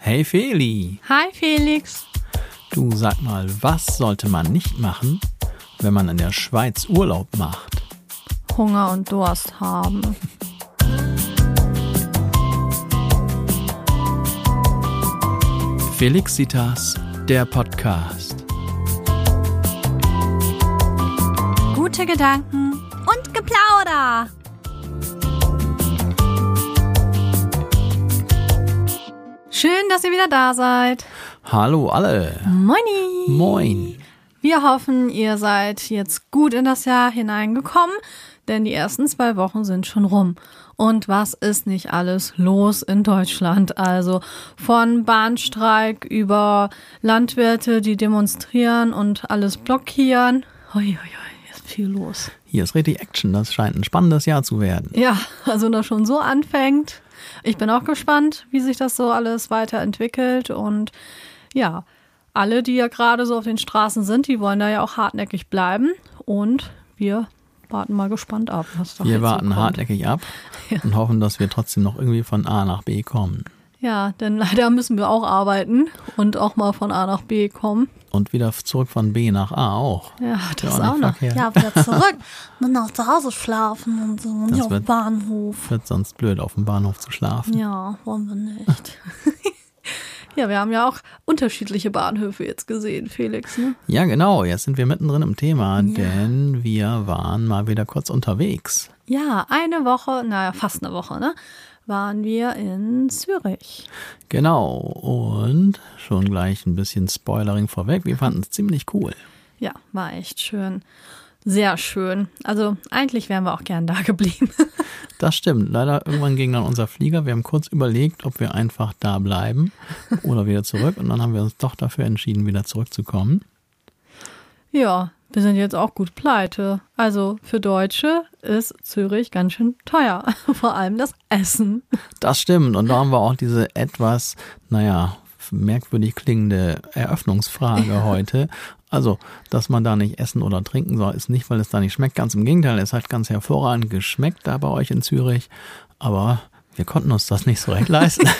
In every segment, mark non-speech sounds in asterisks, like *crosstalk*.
Hey Feli, Hi Felix. du sag mal, was sollte man nicht machen, wenn man in der Schweiz Urlaub macht? Hunger und Durst haben. Felixitas, der Podcast. Gute Gedanken und Geplauder. Schön, dass ihr wieder da seid. Hallo alle. Moini. Moin. Wir hoffen, ihr seid jetzt gut in das Jahr hineingekommen, denn die ersten zwei Wochen sind schon rum. Und was ist nicht alles los in Deutschland? Also von Bahnstreik über Landwirte, die demonstrieren und alles blockieren. Hoi, hoi, hoi, ist viel los. Hier ist richtig Action, das scheint ein spannendes Jahr zu werden. Ja, also das schon so anfängt. Ich bin auch gespannt, wie sich das so alles weiterentwickelt. Und ja, alle, die ja gerade so auf den Straßen sind, die wollen da ja auch hartnäckig bleiben. Und wir warten mal gespannt ab, Wir so warten kommt. hartnäckig ab *laughs* und hoffen, dass wir trotzdem noch irgendwie von A nach B kommen. Ja, denn leider müssen wir auch arbeiten und auch mal von A nach B kommen. Und wieder zurück von B nach A auch. Ja, das Ja, auch nicht noch. verkehrt. Ja, wieder *laughs* zurück. Dann noch zu Hause schlafen und so. Und Das nicht auf dem Bahnhof. Wird sonst blöd, auf dem Bahnhof zu schlafen. Ja, wollen wir nicht. *laughs* ja, wir haben ja auch unterschiedliche Bahnhöfe jetzt gesehen, Felix, ne? Ja, genau. Jetzt sind wir mittendrin im Thema, denn wir waren mal wieder kurz unterwegs. Ja, eine Woche, naja, fast eine Woche, ne? Waren wir in Zürich. Genau. Und schon gleich ein bisschen Spoilering vorweg. Wir fanden es ziemlich cool. Ja, war echt schön. Sehr schön. Also eigentlich wären wir auch gern da geblieben. *laughs* Das stimmt. Leider irgendwann ging dann unser Flieger. Wir haben kurz überlegt, ob wir einfach da bleiben oder wieder zurück. Und dann haben wir uns doch dafür entschieden, wieder zurückzukommen. ja, wir sind jetzt auch gut pleite. Also für Deutsche ist Zürich ganz schön teuer. *laughs* Vor allem das Essen. Das stimmt. Und da haben wir auch diese etwas, naja, merkwürdig klingende Eröffnungsfrage *laughs* heute. Also, dass man da nicht essen oder trinken soll, ist nicht, weil es da nicht schmeckt. Ganz im Gegenteil, es hat ganz hervorragend geschmeckt da bei euch in Zürich. Aber wir konnten uns das nicht so recht leisten. *laughs*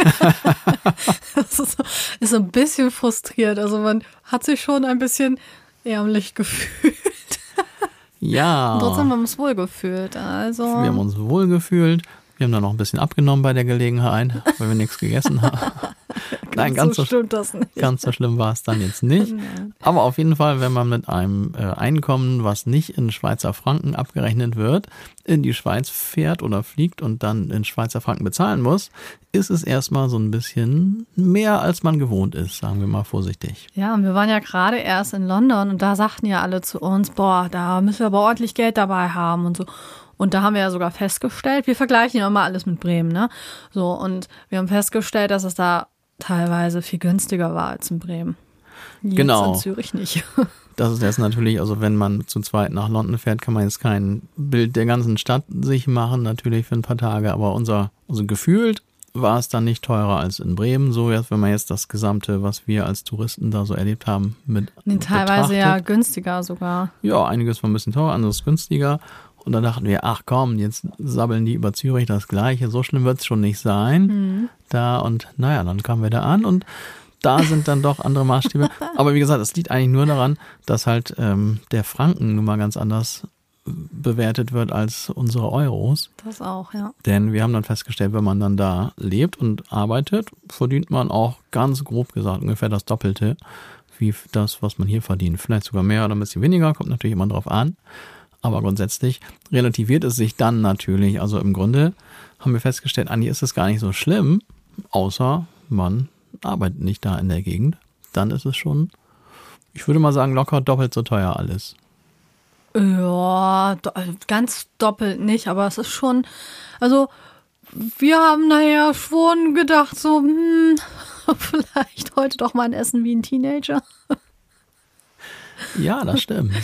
Das ist so, ist ein bisschen frustriert. Also man hat sich schon ein bisschen ärmlich *laughs* gefühlt. ja. Trotzdem haben wir uns wohl gefühlt. Also Wir haben uns wohl gefühlt. Wir haben dann noch ein bisschen abgenommen bei der Gelegenheit, weil wir nichts gegessen haben. *laughs* Nein, ganz so nicht. ganz so schlimm war es dann jetzt nicht. Aber auf jeden Fall, wenn man mit einem äh, Einkommen, was nicht in Schweizer Franken abgerechnet wird, in die Schweiz fährt oder fliegt und dann in Schweizer Franken bezahlen muss, ist es erstmal so ein bisschen mehr, als man gewohnt ist, sagen wir mal vorsichtig. Ja, und wir waren ja gerade erst in London und da sagten ja alle zu uns, boah, da müssen wir aber ordentlich Geld dabei haben und so. Und da haben wir ja sogar festgestellt, wir vergleichen ja immer alles mit Bremen, ne? So, und wir haben festgestellt, dass es da teilweise viel günstiger war als in Bremen. Jetzt Genau. in Zürich nicht. *laughs* Das ist jetzt natürlich, also wenn man zu zweit nach London fährt, kann man jetzt kein Bild der ganzen Stadt sich machen, natürlich für ein paar Tage, aber unser, also gefühlt war es dann nicht teurer als in Bremen. So jetzt, wenn man jetzt das Gesamte, was wir als Touristen da so erlebt haben, mit Nee, teilweise ja betrachtet. günstiger sogar. Ja, einiges war ein bisschen teurer, anderes günstiger. Und dann dachten wir, ach komm, jetzt sabbeln die über Zürich das Gleiche, so schlimm wird es schon nicht sein. Da und naja, dann kamen wir da an und da sind dann doch andere Maßstäbe. *laughs* Aber wie gesagt, es liegt eigentlich nur daran, dass halt ähm, der Franken nun mal ganz anders bewertet wird als unsere Euros. Das auch, ja. Denn wir haben dann festgestellt, wenn man dann da lebt und arbeitet, verdient man auch ganz grob gesagt ungefähr das Doppelte wie das, was man hier verdient. Vielleicht sogar mehr oder ein bisschen weniger, kommt natürlich immer drauf an. Aber grundsätzlich relativiert es sich dann natürlich. Also im Grunde haben wir festgestellt, eigentlich ist es gar nicht so schlimm, außer man arbeitet nicht da in der Gegend. Dann ist es schon, ich würde mal sagen, locker doppelt so teuer alles. Ja, do ganz doppelt nicht, aber es ist schon, also wir haben nachher schon gedacht, so, hm, *laughs* vielleicht heute doch mal ein Essen wie ein Teenager. Ja, das stimmt. *laughs*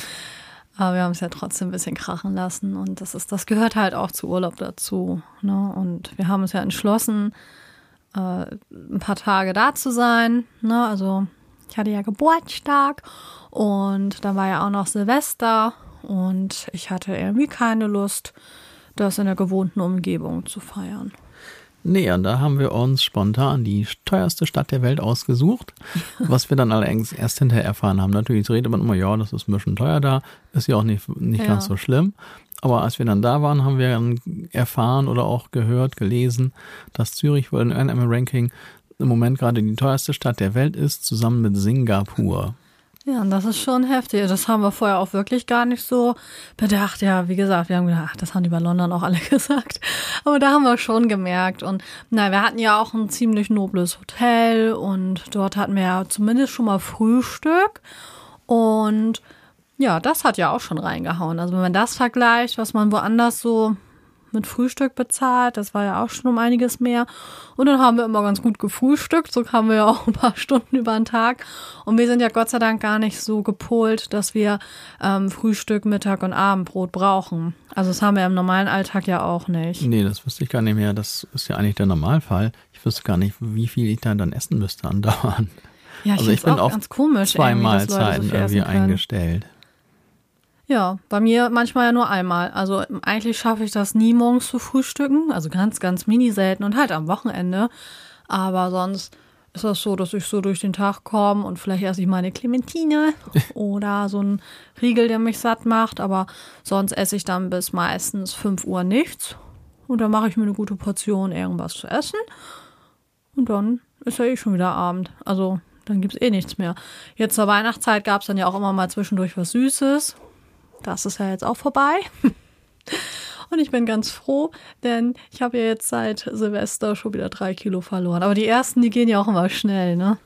Aber wir haben es ja trotzdem ein bisschen krachen lassen und das ist, das gehört halt auch zu Urlaub dazu. Ne? Und wir haben uns ja entschlossen, äh, ein paar Tage da zu sein. Ne? Also ich hatte ja Geburtstag und dann war ja auch noch Silvester und ich hatte irgendwie keine Lust, das in der gewohnten Umgebung zu feiern. Nee, und da haben wir uns spontan die teuerste Stadt der Welt ausgesucht, *laughs* was wir dann allerdings erst hinterher erfahren haben. Natürlich redet man immer, ja, das ist ein bisschen teuer da, ist ja auch nicht, nicht Ja. ganz so schlimm. Aber als wir dann da waren, haben wir dann erfahren oder auch gehört, gelesen, dass Zürich wohl in einem Ranking im Moment gerade die teuerste Stadt der Welt ist, zusammen mit Singapur. Ja, und das ist schon heftig. Das haben wir vorher auch wirklich gar nicht so bedacht. Ja, wie gesagt, wir haben gedacht, ach, das haben die bei London auch alle *laughs* gesagt. Aber da haben wir schon gemerkt. Und na, wir hatten ja auch ein ziemlich nobles Hotel und dort hatten wir ja zumindest schon mal Frühstück. Und ja, das hat ja auch schon reingehauen. Also wenn man das vergleicht, was man woanders so mit Frühstück bezahlt, das war ja auch schon um einiges mehr. Und dann haben wir immer ganz gut gefrühstückt, so kamen wir ja auch *laughs* ein paar Stunden über den Tag. Und wir sind ja Gott sei Dank gar nicht so gepolt, dass wir ähm, Frühstück, Mittag und Abendbrot brauchen. Also das haben wir im normalen Alltag ja auch nicht. Nee, das wüsste ich gar nicht mehr. Das ist ja eigentlich der Normalfall. Ich wüsste gar nicht, wie viel ich da dann essen müsste andauernd. Ja, ich, Also ich bin auch ganz komisch, Zwei irgendwie, Mahlzeiten irgendwie können. eingestellt. Ja, bei mir manchmal ja nur einmal. Also eigentlich schaffe ich das nie morgens zu frühstücken. Also ganz, ganz mini selten und halt am Wochenende. Aber sonst ist das so, dass ich so durch den Tag komme und vielleicht esse ich mal eine Clementine *laughs* oder so einen Riegel, der mich satt macht. Aber sonst esse ich dann bis meistens 5 Uhr nichts. Und dann mache ich mir eine gute Portion irgendwas zu essen. Und dann ist ja eh schon wieder Abend. Also dann gibt's eh nichts mehr. Jetzt zur Weihnachtszeit gab's dann ja auch immer mal zwischendurch was Süßes. Das ist ja jetzt auch vorbei. *laughs* Und ich bin ganz froh, denn ich habe ja jetzt seit Silvester schon wieder drei Kilo verloren. Aber die ersten, die gehen ja auch immer schnell, ne?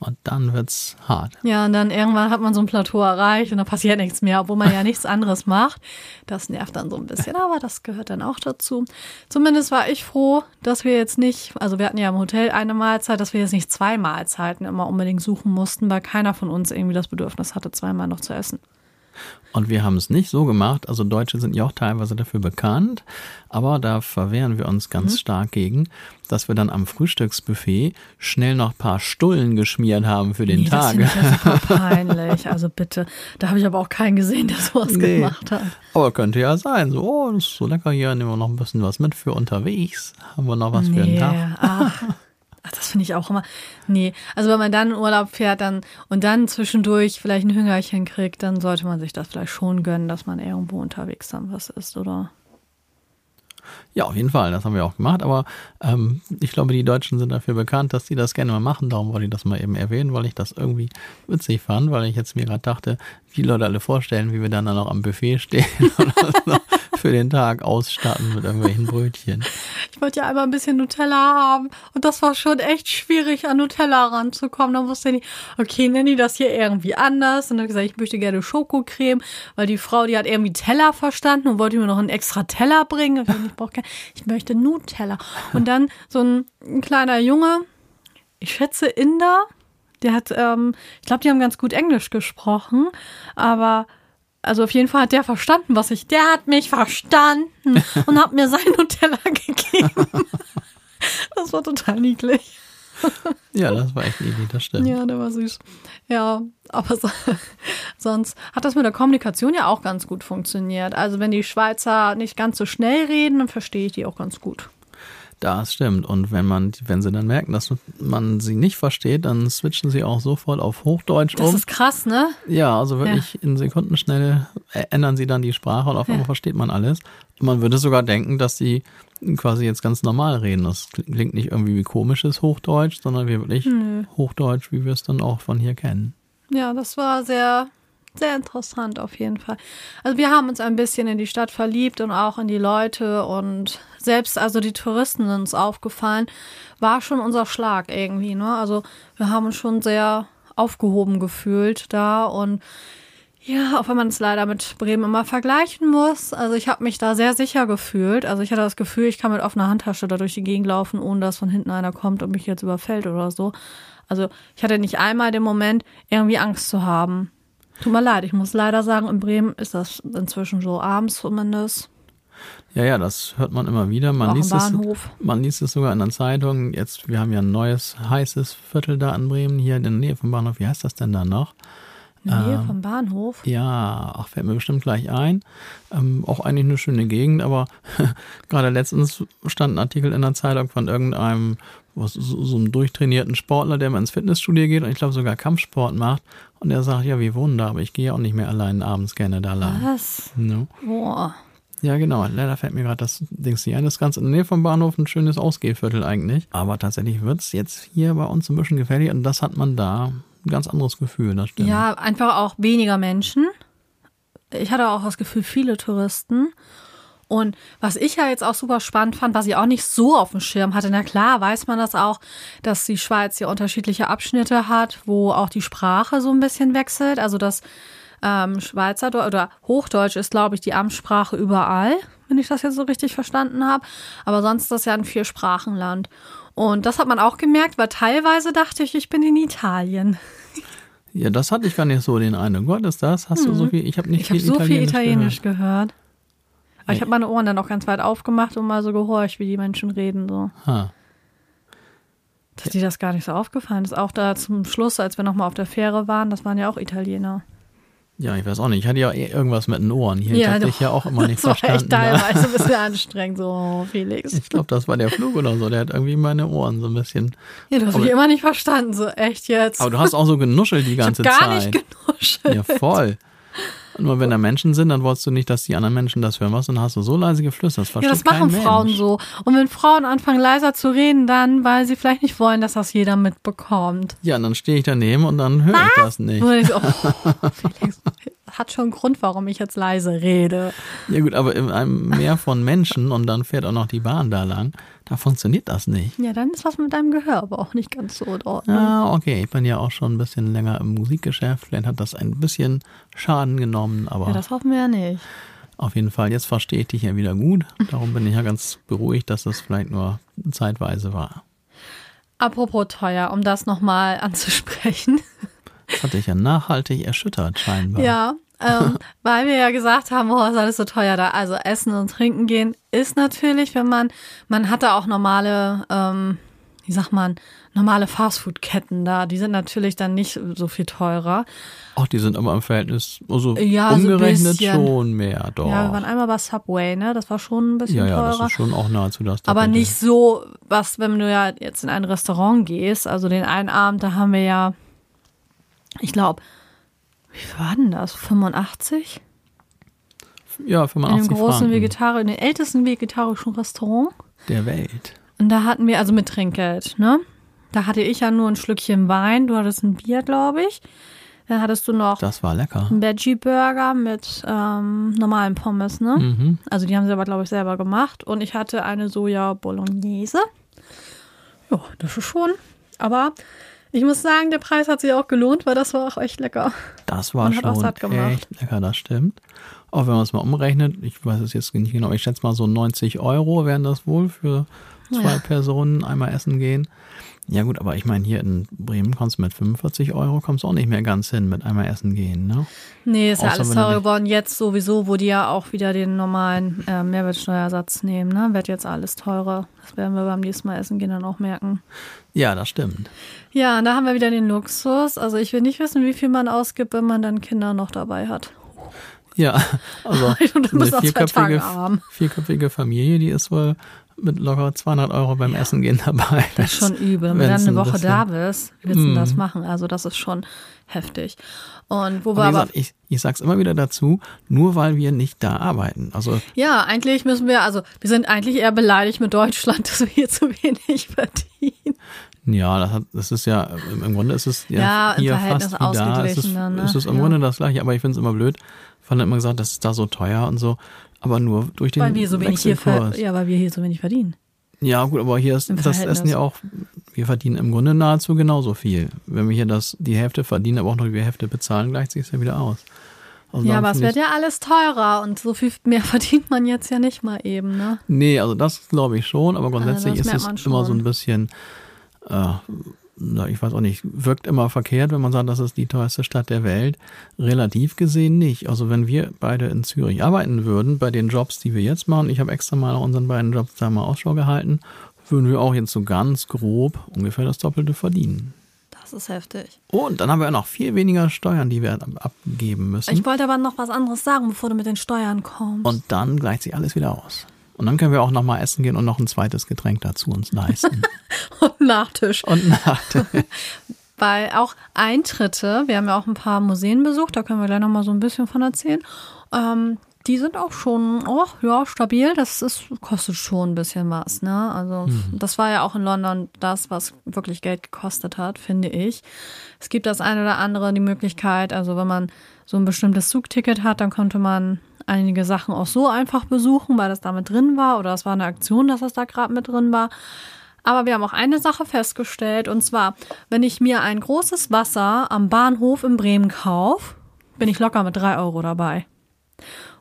Und dann wird's hart. Ja, und dann irgendwann hat man so ein Plateau erreicht und dann passiert nichts mehr, obwohl man ja nichts anderes macht. Das nervt dann so ein bisschen, aber das gehört dann auch dazu. Zumindest war ich froh, dass wir jetzt nicht, also wir hatten ja im Hotel eine Mahlzeit, dass wir jetzt nicht zwei Mahlzeiten immer unbedingt suchen mussten, weil keiner von uns irgendwie das Bedürfnis hatte, zweimal noch zu essen. Und wir haben es nicht so gemacht. Also Deutsche sind ja auch teilweise dafür bekannt. Aber da verwehren wir uns ganz stark gegen, dass wir dann am Frühstücksbuffet schnell noch ein paar Stullen geschmiert haben für den Nee, das Tag. finde ich ja super *laughs* peinlich. Also bitte, da habe ich aber auch keinen gesehen, der sowas Nee. gemacht hat. Aber könnte ja sein. So, oh, das ist so lecker hier. Nehmen wir noch ein bisschen was mit für unterwegs. Haben wir noch was für den Nee, Tag. ach, *laughs* ach, das finde ich auch immer. Nee, also wenn man dann in Urlaub fährt dann und dann zwischendurch vielleicht ein Hüngerchen kriegt, dann sollte man sich das vielleicht schon gönnen, dass man irgendwo unterwegs dann was isst, oder? Ja, auf jeden Fall. Das haben wir auch gemacht. Aber ähm, ich glaube, die Deutschen sind dafür bekannt, dass sie das gerne mal machen. Darum wollte ich das mal eben erwähnen, weil ich das irgendwie witzig fand, weil ich jetzt mir gerade dachte, wie Leute alle vorstellen, wie wir dann, dann noch am Buffet stehen *laughs* uns noch für den Tag ausstatten mit irgendwelchen *laughs* Brötchen. Ich wollte ja einmal ein bisschen Nutella haben und das war schon echt schwierig, an Nutella ranzukommen. Da wusste ich okay, nenne ich das hier irgendwie anders. Und dann gesagt, ich möchte gerne Schokocreme, weil die Frau, die hat irgendwie Teller verstanden und wollte mir noch einen extra Teller bringen. Ich, brauche keinen, ich möchte Nutella. Und dann so ein, ein kleiner Junge, ich schätze Inder, der hat, ähm, ich glaube, die haben ganz gut Englisch gesprochen, aber also auf jeden Fall hat der verstanden, was ich. Der hat mich verstanden und hat mir sein Nutella *laughs* gegeben. Das war total niedlich. Ja, das war echt niedlich, das stimmt. Ja, der war süß. Ja, aber so, sonst hat das mit der Kommunikation ja auch ganz gut funktioniert. Also wenn die Schweizer nicht ganz so schnell reden, dann verstehe ich die auch ganz gut. Das stimmt. Und wenn man, wenn sie dann merken, dass man sie nicht versteht, dann switchen sie auch sofort auf Hochdeutsch Das um. ist krass, ne? Ja, also wirklich in Sekundenschnelle ändern sie dann die Sprache und auf einmal versteht man alles. Und man würde sogar denken, dass sie quasi jetzt ganz normal reden. Das klingt nicht irgendwie wie komisches Hochdeutsch, sondern wie wirklich Hochdeutsch, wie wir es dann auch von hier kennen. Ja, das war sehr, sehr interessant auf jeden Fall. Also wir haben uns ein bisschen in die Stadt verliebt und auch in die Leute und selbst also die Touristen sind uns aufgefallen, war schon unser Schlag irgendwie, ne? Also wir haben uns schon sehr aufgehoben gefühlt da und ja, auch wenn man es leider mit Bremen immer vergleichen muss. Also ich habe mich da sehr sicher gefühlt. Also ich hatte das Gefühl, ich kann mit offener Handtasche da durch die Gegend laufen, ohne dass von hinten einer kommt und mich jetzt überfällt oder so. Also ich hatte nicht einmal den Moment, irgendwie Angst zu haben. Tut mir leid, ich muss leider sagen, in Bremen ist das inzwischen so abends zumindest. Ja, ja, das hört man immer wieder. Man Auch liest, es, man liest es sogar in der Zeitung. Jetzt, wir haben ja ein neues heißes Viertel da in Bremen, hier in der Nähe vom Bahnhof. Wie heißt das denn da noch? In der Nähe Ähm, vom Bahnhof. Ja, ach, fällt mir bestimmt gleich ein. Ähm, auch eigentlich eine schöne Gegend, aber *laughs* gerade letztens stand ein Artikel in der Zeitung von irgendeinem, was, so, so einem durchtrainierten Sportler, der mal ins Fitnessstudio geht und ich glaube sogar Kampfsport macht. Und der sagt, ja, wie Wunder, aber ich gehe ja auch nicht mehr allein abends gerne da lang. Was? No. Boah. Ja, genau. Leider fällt mir gerade das Dings nicht ein. Das ist ganz in der Nähe vom Bahnhof ein schönes Ausgehviertel eigentlich. Aber tatsächlich wird's jetzt hier bei uns ein bisschen gefährlich und das hat man da ein ganz anderes Gefühl, das stimmt. Ja, einfach auch weniger Menschen. Ich hatte auch das Gefühl, viele Touristen. Und was ich ja jetzt auch super spannend fand, was ich auch nicht so auf dem Schirm hatte, na klar, weiß man das auch, dass die Schweiz hier unterschiedliche Abschnitte hat, wo auch die Sprache so ein bisschen wechselt. Also das ähm, Schweizerdeutsch oder Hochdeutsch ist, glaube ich, die Amtssprache überall, wenn ich das jetzt so richtig verstanden habe. Aber sonst ist das ja ein Viersprachenland. Und das hat man auch gemerkt, weil teilweise dachte ich, ich bin in Italien. Ja, das hatte ich gar nicht so den Eindruck. Gott ist das? Hast du so viel? Ich habe nicht Ich habe viel so viel Italienisch Italienisch gehört. Aber ich habe meine Ohren dann auch ganz weit aufgemacht und mal so gehorcht, wie die Menschen reden. So. Ha. Dass dir das gar nicht so aufgefallen ist. Auch da zum Schluss, als wir nochmal auf der Fähre waren, das waren ja auch Italiener. Ja, ich weiß auch nicht. Ich hatte ja eh irgendwas mit den Ohren hier. ich habe dich ja auch immer nicht *laughs* das war verstanden. echt teilweise ein bisschen *laughs* anstrengend, so Felix. Ich glaube, das war der Flug oder so. Der hat irgendwie meine Ohren so ein bisschen. Ja, du hast Aber- mich immer nicht verstanden, so echt jetzt. Aber du hast auch so genuschelt die ich habe ganze gar Zeit. nicht genuschelt. Ja, voll. Nur wenn da Menschen sind, dann wolltest du nicht, dass die anderen Menschen das hören. Was? Dann hast du so leise geflüstert. Das Ja, das machen Frauen Mensch. so. Und wenn Frauen anfangen leiser zu reden, dann, weil sie vielleicht nicht wollen, dass das jeder mitbekommt. Ja, und dann stehe ich daneben und dann höre ich das nicht. Und ich *laughs* oh, Felix, hat schon einen Grund, warum ich jetzt leise rede. Ja gut, aber in einem Meer von Menschen und dann fährt auch noch die Bahn da lang, da funktioniert das nicht. Ja, dann ist was mit deinem Gehör aber auch nicht ganz so in Ordnung. Ah, okay, ich bin ja auch schon ein bisschen länger im Musikgeschäft. Vielleicht hat das ein bisschen Schaden genommen, aber Ja, das hoffen wir ja nicht. auf jeden Fall, jetzt verstehe ich dich ja wieder gut. Darum bin ich ja ganz beruhigt, dass das vielleicht nur zeitweise war. Apropos teuer, um das nochmal anzusprechen. Das hat dich ja nachhaltig erschüttert, scheinbar. Ja, ähm, *laughs* weil wir ja gesagt haben, oh, ist alles so teuer da. Also Essen und Trinken gehen ist natürlich, wenn man, man hat da auch normale, ähm, wie sagt man, normale Fastfood-Ketten da. Die sind natürlich dann nicht so viel teurer. Ach, die sind aber im Verhältnis, also Ja, so umgerechnet bisschen. schon mehr, doch. Ja, wir waren einmal bei Subway, ne? Das war schon ein bisschen ja, ja, teurer. das ist schon auch nahezu das Aber Doppelte. nicht so, was, wenn du ja jetzt in ein Restaurant gehst, also den einen Abend, da haben wir ja, ich glaube, wie viel war denn das? 85? Ja, In 85 dem großen Vegetarier, in dem ältesten vegetarischen Restaurant. der Welt. Und da hatten wir, also mit Trinkgeld, ne? Da hatte ich ja nur ein Schlückchen Wein, du hattest ein Bier, glaube ich. Dann hattest du noch Das war lecker. einen Veggie-Burger mit ähm, normalen Pommes, ne? Mhm. Also die haben sie aber, glaube ich, selber gemacht. Und ich hatte eine Soja Bolognese. Ja, das ist schon. Aber ich muss sagen, der Preis hat sich auch gelohnt, weil das war auch echt lecker. Das war Man hat auch schon satt gemacht. echt lecker, das stimmt. Auch wenn man es mal umrechnet, ich weiß es jetzt nicht genau, ich schätze mal so 90 Euro wären das wohl für zwei Ja. Personen einmal essen gehen. Ja gut, aber ich meine, hier in Bremen kommst du mit 45 Euro, kommst du auch nicht mehr ganz hin mit einmal essen gehen, ne? Nee, ist ja Außer alles wenn du teurer geworden. Jetzt sowieso, wo die ja auch wieder den normalen äh, Mehrwertsteuersatz nehmen, ne? Wird jetzt alles teurer. Das werden wir beim nächsten Mal essen gehen dann auch merken. Ja, das stimmt. Ja, und da haben wir wieder den Luxus. Also ich will nicht wissen, wie viel man ausgibt, wenn man dann Kinder noch dabei hat. Ja, *laughs* also eine vierköpfige, vierköpfige Familie, die ist wohl mit locker 200 Euro beim Essen gehen dabei. Das ist schon übel. Wenn du dann eine ein Woche bisschen- da bist, willst du denn das machen? Also das ist schon heftig. Und wo Aber aber, gesagt, ich, ich sag's immer wieder dazu, nur weil wir nicht da arbeiten. Also ja, eigentlich müssen wir, also wir sind eigentlich eher beleidigt mit Deutschland, *laughs* dass wir hier zu wenig verdienen. Ja, das, hat, das ist ja, im Grunde ist es ja, Ja, im hier Verhältnis fast wie da. Es ist, dann, ne? es ist im Ja. Grunde das gleiche, aber ich finde es immer blöd. Hat immer gesagt, das ist da so teuer und so, aber nur durch den Weil wir so wenig hier, ja, weil wir hier so wenig verdienen. Ja, gut, aber hier ist das. Essen ja auch, wir verdienen im Grunde nahezu genauso viel. Wenn wir hier das, die Hälfte verdienen, aber auch noch die Hälfte bezahlen, gleicht sich ja wieder aus. Also Ja, aber es wird ja alles teurer und so viel mehr *laughs* verdient man jetzt ja nicht mal eben, ne? Nee, also das glaube ich schon, aber grundsätzlich das ist es immer so ein bisschen, äh, ich weiß auch nicht, wirkt immer verkehrt, wenn man sagt, das ist die teuerste Stadt der Welt. Relativ gesehen nicht. Also wenn wir beide in Zürich arbeiten würden, bei den Jobs, die wir jetzt machen, ich habe extra mal nach unseren beiden Jobs da mal Ausschau gehalten, würden wir auch jetzt so ganz grob ungefähr das Doppelte verdienen. Das ist heftig. Und dann haben wir noch viel weniger Steuern, die wir abgeben müssen. Ich wollte aber noch was anderes sagen, bevor du mit den Steuern kommst. Und dann gleicht sich alles wieder aus. Und dann können wir auch nochmal essen gehen und noch ein zweites Getränk dazu uns leisten. *laughs* und Nachtisch. Und Nachtisch. *laughs* Weil auch Eintritte, wir haben ja auch ein paar Museen besucht, da können wir gleich nochmal so ein bisschen von erzählen. Ähm, die sind auch schon, oh, ja, stabil. Das ist, kostet schon ein bisschen was, ne? Also, mhm. das war ja auch in London das, was wirklich Geld gekostet hat, finde ich. Es gibt das eine oder andere, die Möglichkeit, also wenn man so ein bestimmtes Zugticket hat, dann konnte man einige Sachen auch so einfach besuchen, weil das da mit drin war oder es war eine Aktion, dass das da gerade mit drin war. Aber wir haben auch eine Sache festgestellt und zwar, wenn ich mir ein großes Wasser am Bahnhof in Bremen kaufe, bin ich locker mit drei Euro dabei.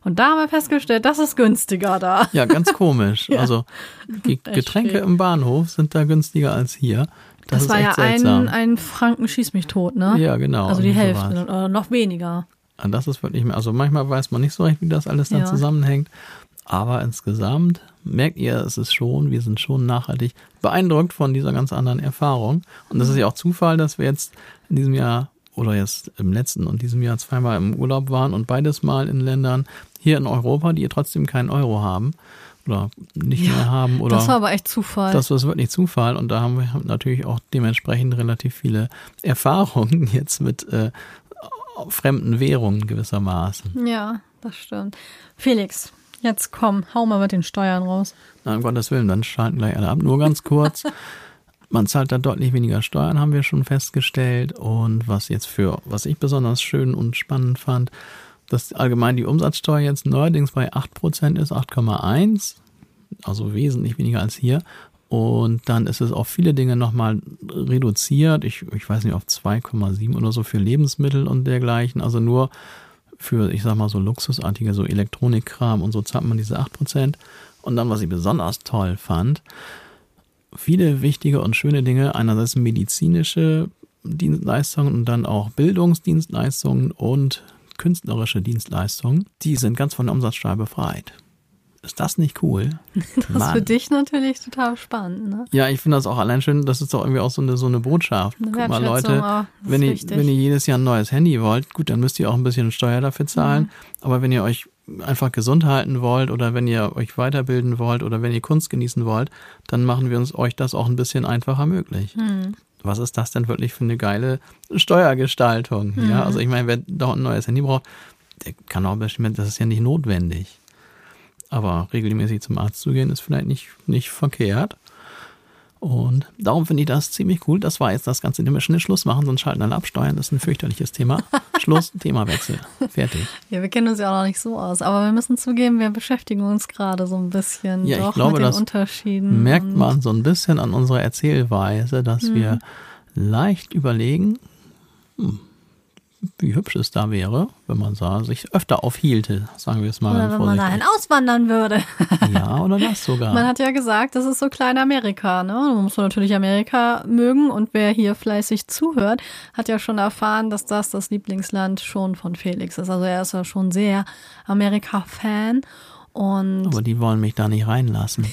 Und da haben wir festgestellt, das ist günstiger da. Ja, ganz komisch. *laughs* ja. Also die Getränke im Bahnhof sind da günstiger als hier. Das, das war ja ein, ein Franken schieß mich tot, ne? Ja, genau. Also die Hälfte oder noch weniger. Das ist wirklich mehr. Also manchmal weiß man nicht so recht, wie das alles dann ja. zusammenhängt. Aber insgesamt merkt ihr, es ist schon, wir sind schon nachhaltig beeindruckt von dieser ganz anderen Erfahrung. Und das ist ja auch Zufall, dass wir jetzt in diesem Jahr oder jetzt im letzten und diesem Jahr zweimal im Urlaub waren und beides mal in Ländern hier in Europa, die trotzdem keinen Euro haben oder nicht ja, mehr haben. Oder das war aber echt Zufall. Das war wirklich Zufall und da haben wir natürlich auch dementsprechend relativ viele Erfahrungen *laughs* jetzt mit äh, fremden Währungen gewissermaßen. Ja, das stimmt. Felix, jetzt komm, hau mal mit den Steuern raus. Na, um Gottes Willen, dann schalten gleich alle ab. Nur ganz kurz. *laughs* Man zahlt da deutlich weniger Steuern, haben wir schon festgestellt. Und was jetzt für, was ich besonders schön und spannend fand, dass allgemein die Umsatzsteuer jetzt neuerdings bei 8% ist, 8,1%, also wesentlich weniger als hier. Und dann ist es auf viele Dinge nochmal reduziert. Ich, ich weiß nicht, auf 2,7 oder so für Lebensmittel und dergleichen. Also nur für, ich sag mal, so luxusartige, so Elektronikkram und so zahlt man diese 8%. Und dann, was ich besonders toll fand, viele wichtige und schöne Dinge, einerseits medizinische Dienstleistungen und dann auch Bildungsdienstleistungen und künstlerische Dienstleistungen, die sind ganz von der Umsatzsteuer befreit. Ist das nicht cool? *laughs* Das ist für dich natürlich total spannend, ne? Ja, ich finde das auch allein schön, das ist doch irgendwie auch so eine, so eine Botschaft. Eine Guck mal, Leute, oh, wenn ihr, wenn ihr jedes Jahr ein neues Handy wollt, gut, dann müsst ihr auch ein bisschen Steuer dafür zahlen. Mhm. Aber wenn ihr euch einfach gesund halten wollt oder wenn ihr euch weiterbilden wollt oder wenn ihr Kunst genießen wollt, dann machen wir uns euch das auch ein bisschen einfacher möglich. Mhm was ist das denn wirklich für eine geile Steuergestaltung? Mhm. Ja, also ich meine, wer da ein neues Handy braucht, der kann auch bestimmt, das ist ja nicht notwendig. Aber regelmäßig zum Arzt zu gehen, ist vielleicht nicht, nicht verkehrt. Und darum finde ich das ziemlich cool. Das war jetzt das Ganze, wir schnell Schluss machen, sonst schalten alle absteuern. Das ist ein fürchterliches Thema. *laughs* Schluss, Themawechsel. Fertig. Ja, wir kennen uns ja auch noch nicht so aus. Aber wir müssen zugeben, wir beschäftigen uns gerade so ein bisschen ja, ich glaube, mit den das Unterschieden. Merkt man so ein bisschen an unserer Erzählweise, dass hm. wir leicht überlegen, hm, wie hübsch es da wäre, wenn man da sich öfter aufhielte, sagen wir es mal. Oder wenn man dahin auswandern würde. *laughs* ja, oder das sogar. Man hat ja gesagt, das ist so klein Amerika, ne? Man muss natürlich Amerika mögen und wer hier fleißig zuhört, hat ja schon erfahren, dass das das Lieblingsland schon von Felix ist. Also er ist ja schon sehr Amerika-Fan und. Aber die wollen mich da nicht reinlassen.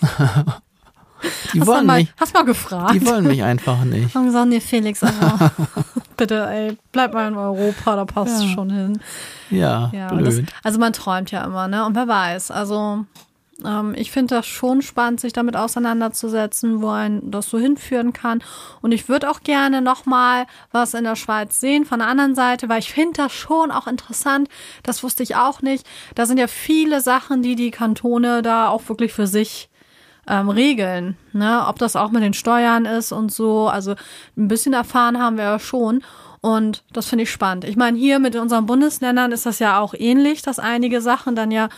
*laughs* Die hast wollen mal, mich, hast mal gefragt? Die wollen mich einfach nicht. Haben gesagt, nee, Felix, also, *laughs* bitte, ey, bleib mal in Europa, da passt ja. schon hin. Ja, ja blöd. Das, also man träumt ja immer, ne? Und wer weiß, also ähm, ich finde das schon spannend, sich damit auseinanderzusetzen, wo ein das so hinführen kann. Und ich würde auch gerne nochmal was in der Schweiz sehen von der anderen Seite, weil ich finde das schon auch interessant. Das wusste ich auch nicht. Da sind ja viele Sachen, die die Kantone da auch wirklich für sich ähm, regeln. Ne? Ob das auch mit den Steuern ist und so. Also ein bisschen erfahren haben wir ja schon. Und das finde ich spannend. Ich meine, hier mit unseren Bundesländern ist das ja auch ähnlich, dass einige Sachen dann ja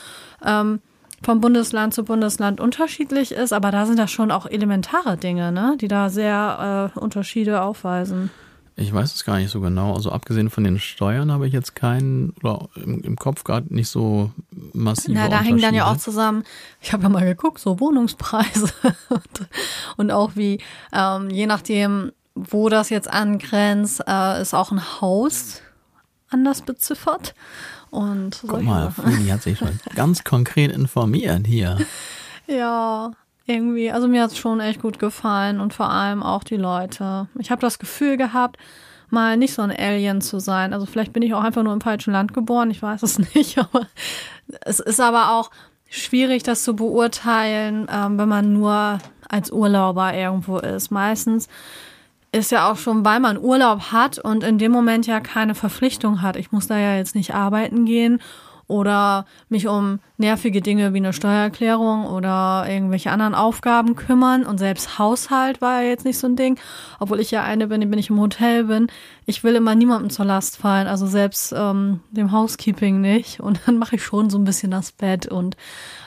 ähm, vom Bundesland zu Bundesland unterschiedlich ist, aber da sind das schon auch elementare Dinge, ne, die da sehr äh, Unterschiede aufweisen. Ich weiß es gar nicht so genau. Also abgesehen von den Steuern habe ich jetzt keinen oder im, im Kopf gerade nicht so massiv. Na, da hängen dann ja auch zusammen, ich habe ja mal geguckt, so Wohnungspreise und, *laughs* und auch wie, ähm, je nachdem, wo das jetzt angrenzt, äh, ist auch ein Haus anders beziffert. Und Guck mal, Funi hat sich schon *laughs* ganz konkret informiert hier. Ja, irgendwie, also mir hat's schon echt gut gefallen und vor allem auch die Leute. Ich habe das Gefühl gehabt, mal nicht so ein Alien zu sein. Also vielleicht bin ich auch einfach nur im falschen Land geboren, ich weiß es *laughs* nicht, aber es ist aber auch schwierig, das zu beurteilen, ähm, wenn man nur als Urlauber irgendwo ist. Meistens ist ja auch schon, weil man Urlaub hat und in dem Moment ja keine Verpflichtung hat. Ich muss da ja jetzt nicht arbeiten gehen oder mich um nervige Dinge wie eine Steuererklärung oder irgendwelche anderen Aufgaben kümmern. Und selbst Haushalt war ja jetzt nicht so ein Ding, obwohl ich ja eine bin, wenn ich im Hotel bin. Ich will immer niemandem zur Last fallen, also selbst ähm, dem Housekeeping nicht. Und dann mache ich schon so ein bisschen das Bett und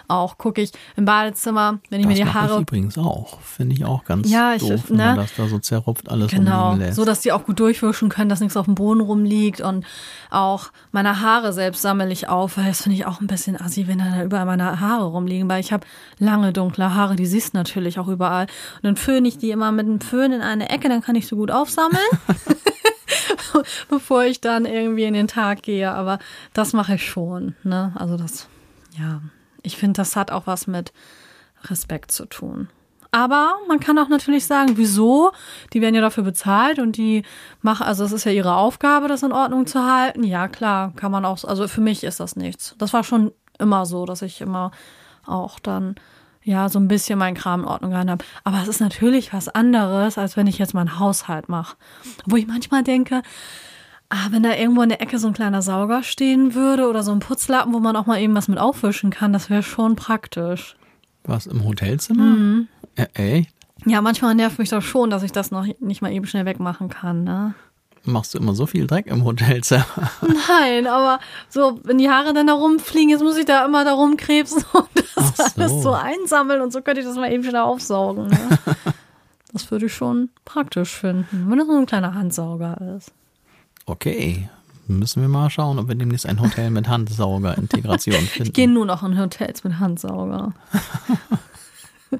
auch gucke ich im Badezimmer, wenn ich das mir die Haare. Ich übrigens auch. Finde ich auch ganz ja, ich, doof, wenn ne? man das da so zerrupft alles Genau, so dass die auch gut durchwischen können, dass nichts auf dem Boden rumliegt und auch meine Haare selbst sammle ich auf, weil das finde ich auch ein bisschen assi, wenn da überall meine Haare rumliegen, weil ich habe lange dunkle Haare, die siehst du natürlich auch überall. Und dann föhne ich die immer mit einem Föhn in eine Ecke, dann kann ich so gut aufsammeln. *laughs* *laughs* bevor ich dann irgendwie in den Tag gehe, aber das mache ich schon, ne? Also das ja, ich finde, das hat auch was mit Respekt zu tun. Aber man kann auch natürlich sagen, wieso? Die werden ja dafür bezahlt und die machen, also es ist ja ihre Aufgabe, das in Ordnung zu halten. Ja, klar, kann man auch, also für mich ist das nichts. Das war schon immer so, dass ich immer auch dann ja so ein bisschen meinen Kram in Ordnung gehalten habe. Aber es ist natürlich was anderes, als wenn ich jetzt meinen Haushalt mache. Wo ich manchmal denke, Ah, wenn da irgendwo in der Ecke so ein kleiner Sauger stehen würde oder so ein Putzlappen, wo man auch mal eben was mit aufwischen kann, das wäre schon praktisch. Was, im Hotelzimmer? Mhm. Äh, echt? Ja, manchmal nervt mich das schon, dass ich das noch nicht mal eben schnell wegmachen kann, ne? Machst du immer so viel Dreck im Hotelzimmer? *laughs* Nein, aber so, wenn die Haare dann da rumfliegen, jetzt muss ich da immer da rumkrebsen *laughs* und das so. alles so einsammeln und so könnte ich das mal eben schnell aufsaugen. Ne? *laughs* das würde ich schon praktisch finden, wenn das nur ein kleiner Handsauger ist. Okay, müssen wir mal schauen, ob wir demnächst ein Hotel mit Handsauger-Integration *laughs* finden. Ich gehe nur noch in Hotels mit Handsauger. *laughs*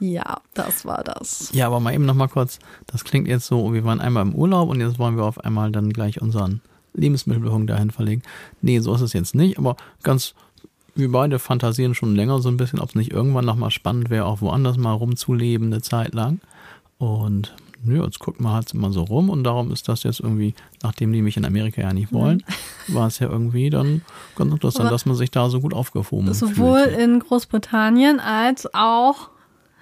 ja, das war das. Ja, aber mal eben noch mal kurz. Das klingt jetzt so, wir waren einmal im Urlaub und jetzt wollen wir auf einmal dann gleich unseren Lebensmittelpunkt dahin verlegen. Nee, so ist es jetzt nicht, aber ganz, wir beide fantasieren schon länger so ein bisschen, ob es nicht irgendwann noch mal spannend wäre, auch woanders mal rumzuleben eine Zeit lang. Und nö, jetzt guckt man halt immer so rum und darum ist das jetzt irgendwie, nachdem die mich in Amerika ja nicht wollen, mhm. *laughs* war es ja irgendwie dann ganz interessant, dass man sich da so gut aufgehoben hat. Sowohl fühlte. in Großbritannien als auch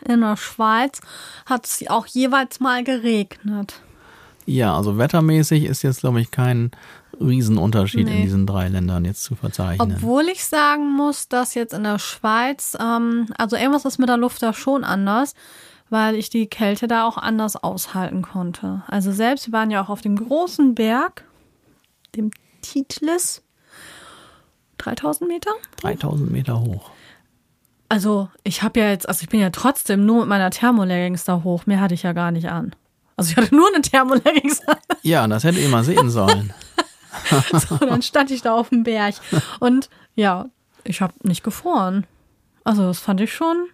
in der Schweiz hat es auch jeweils mal geregnet. Ja, also wettermäßig ist jetzt, glaube ich, kein Riesenunterschied nee. in diesen drei Ländern jetzt zu verzeichnen. Obwohl ich sagen muss, dass jetzt in der Schweiz, ähm, also irgendwas ist mit der Luft da schon anders weil ich die Kälte da auch anders aushalten konnte. Also selbst, wir waren ja auch auf dem großen Berg, dem Titlis, 3000 Meter? 3000 Meter hoch. Also ich habe ja jetzt, also ich bin ja trotzdem nur mit meiner Thermoleggings da hoch. Mehr hatte ich ja gar nicht an. Also ich hatte nur eine Thermoleggings an. Ja, das hätte ihr mal sehen sollen. *laughs* so, dann stand ich da auf dem Berg. Und ja, ich habe nicht gefroren. Also das fand ich schon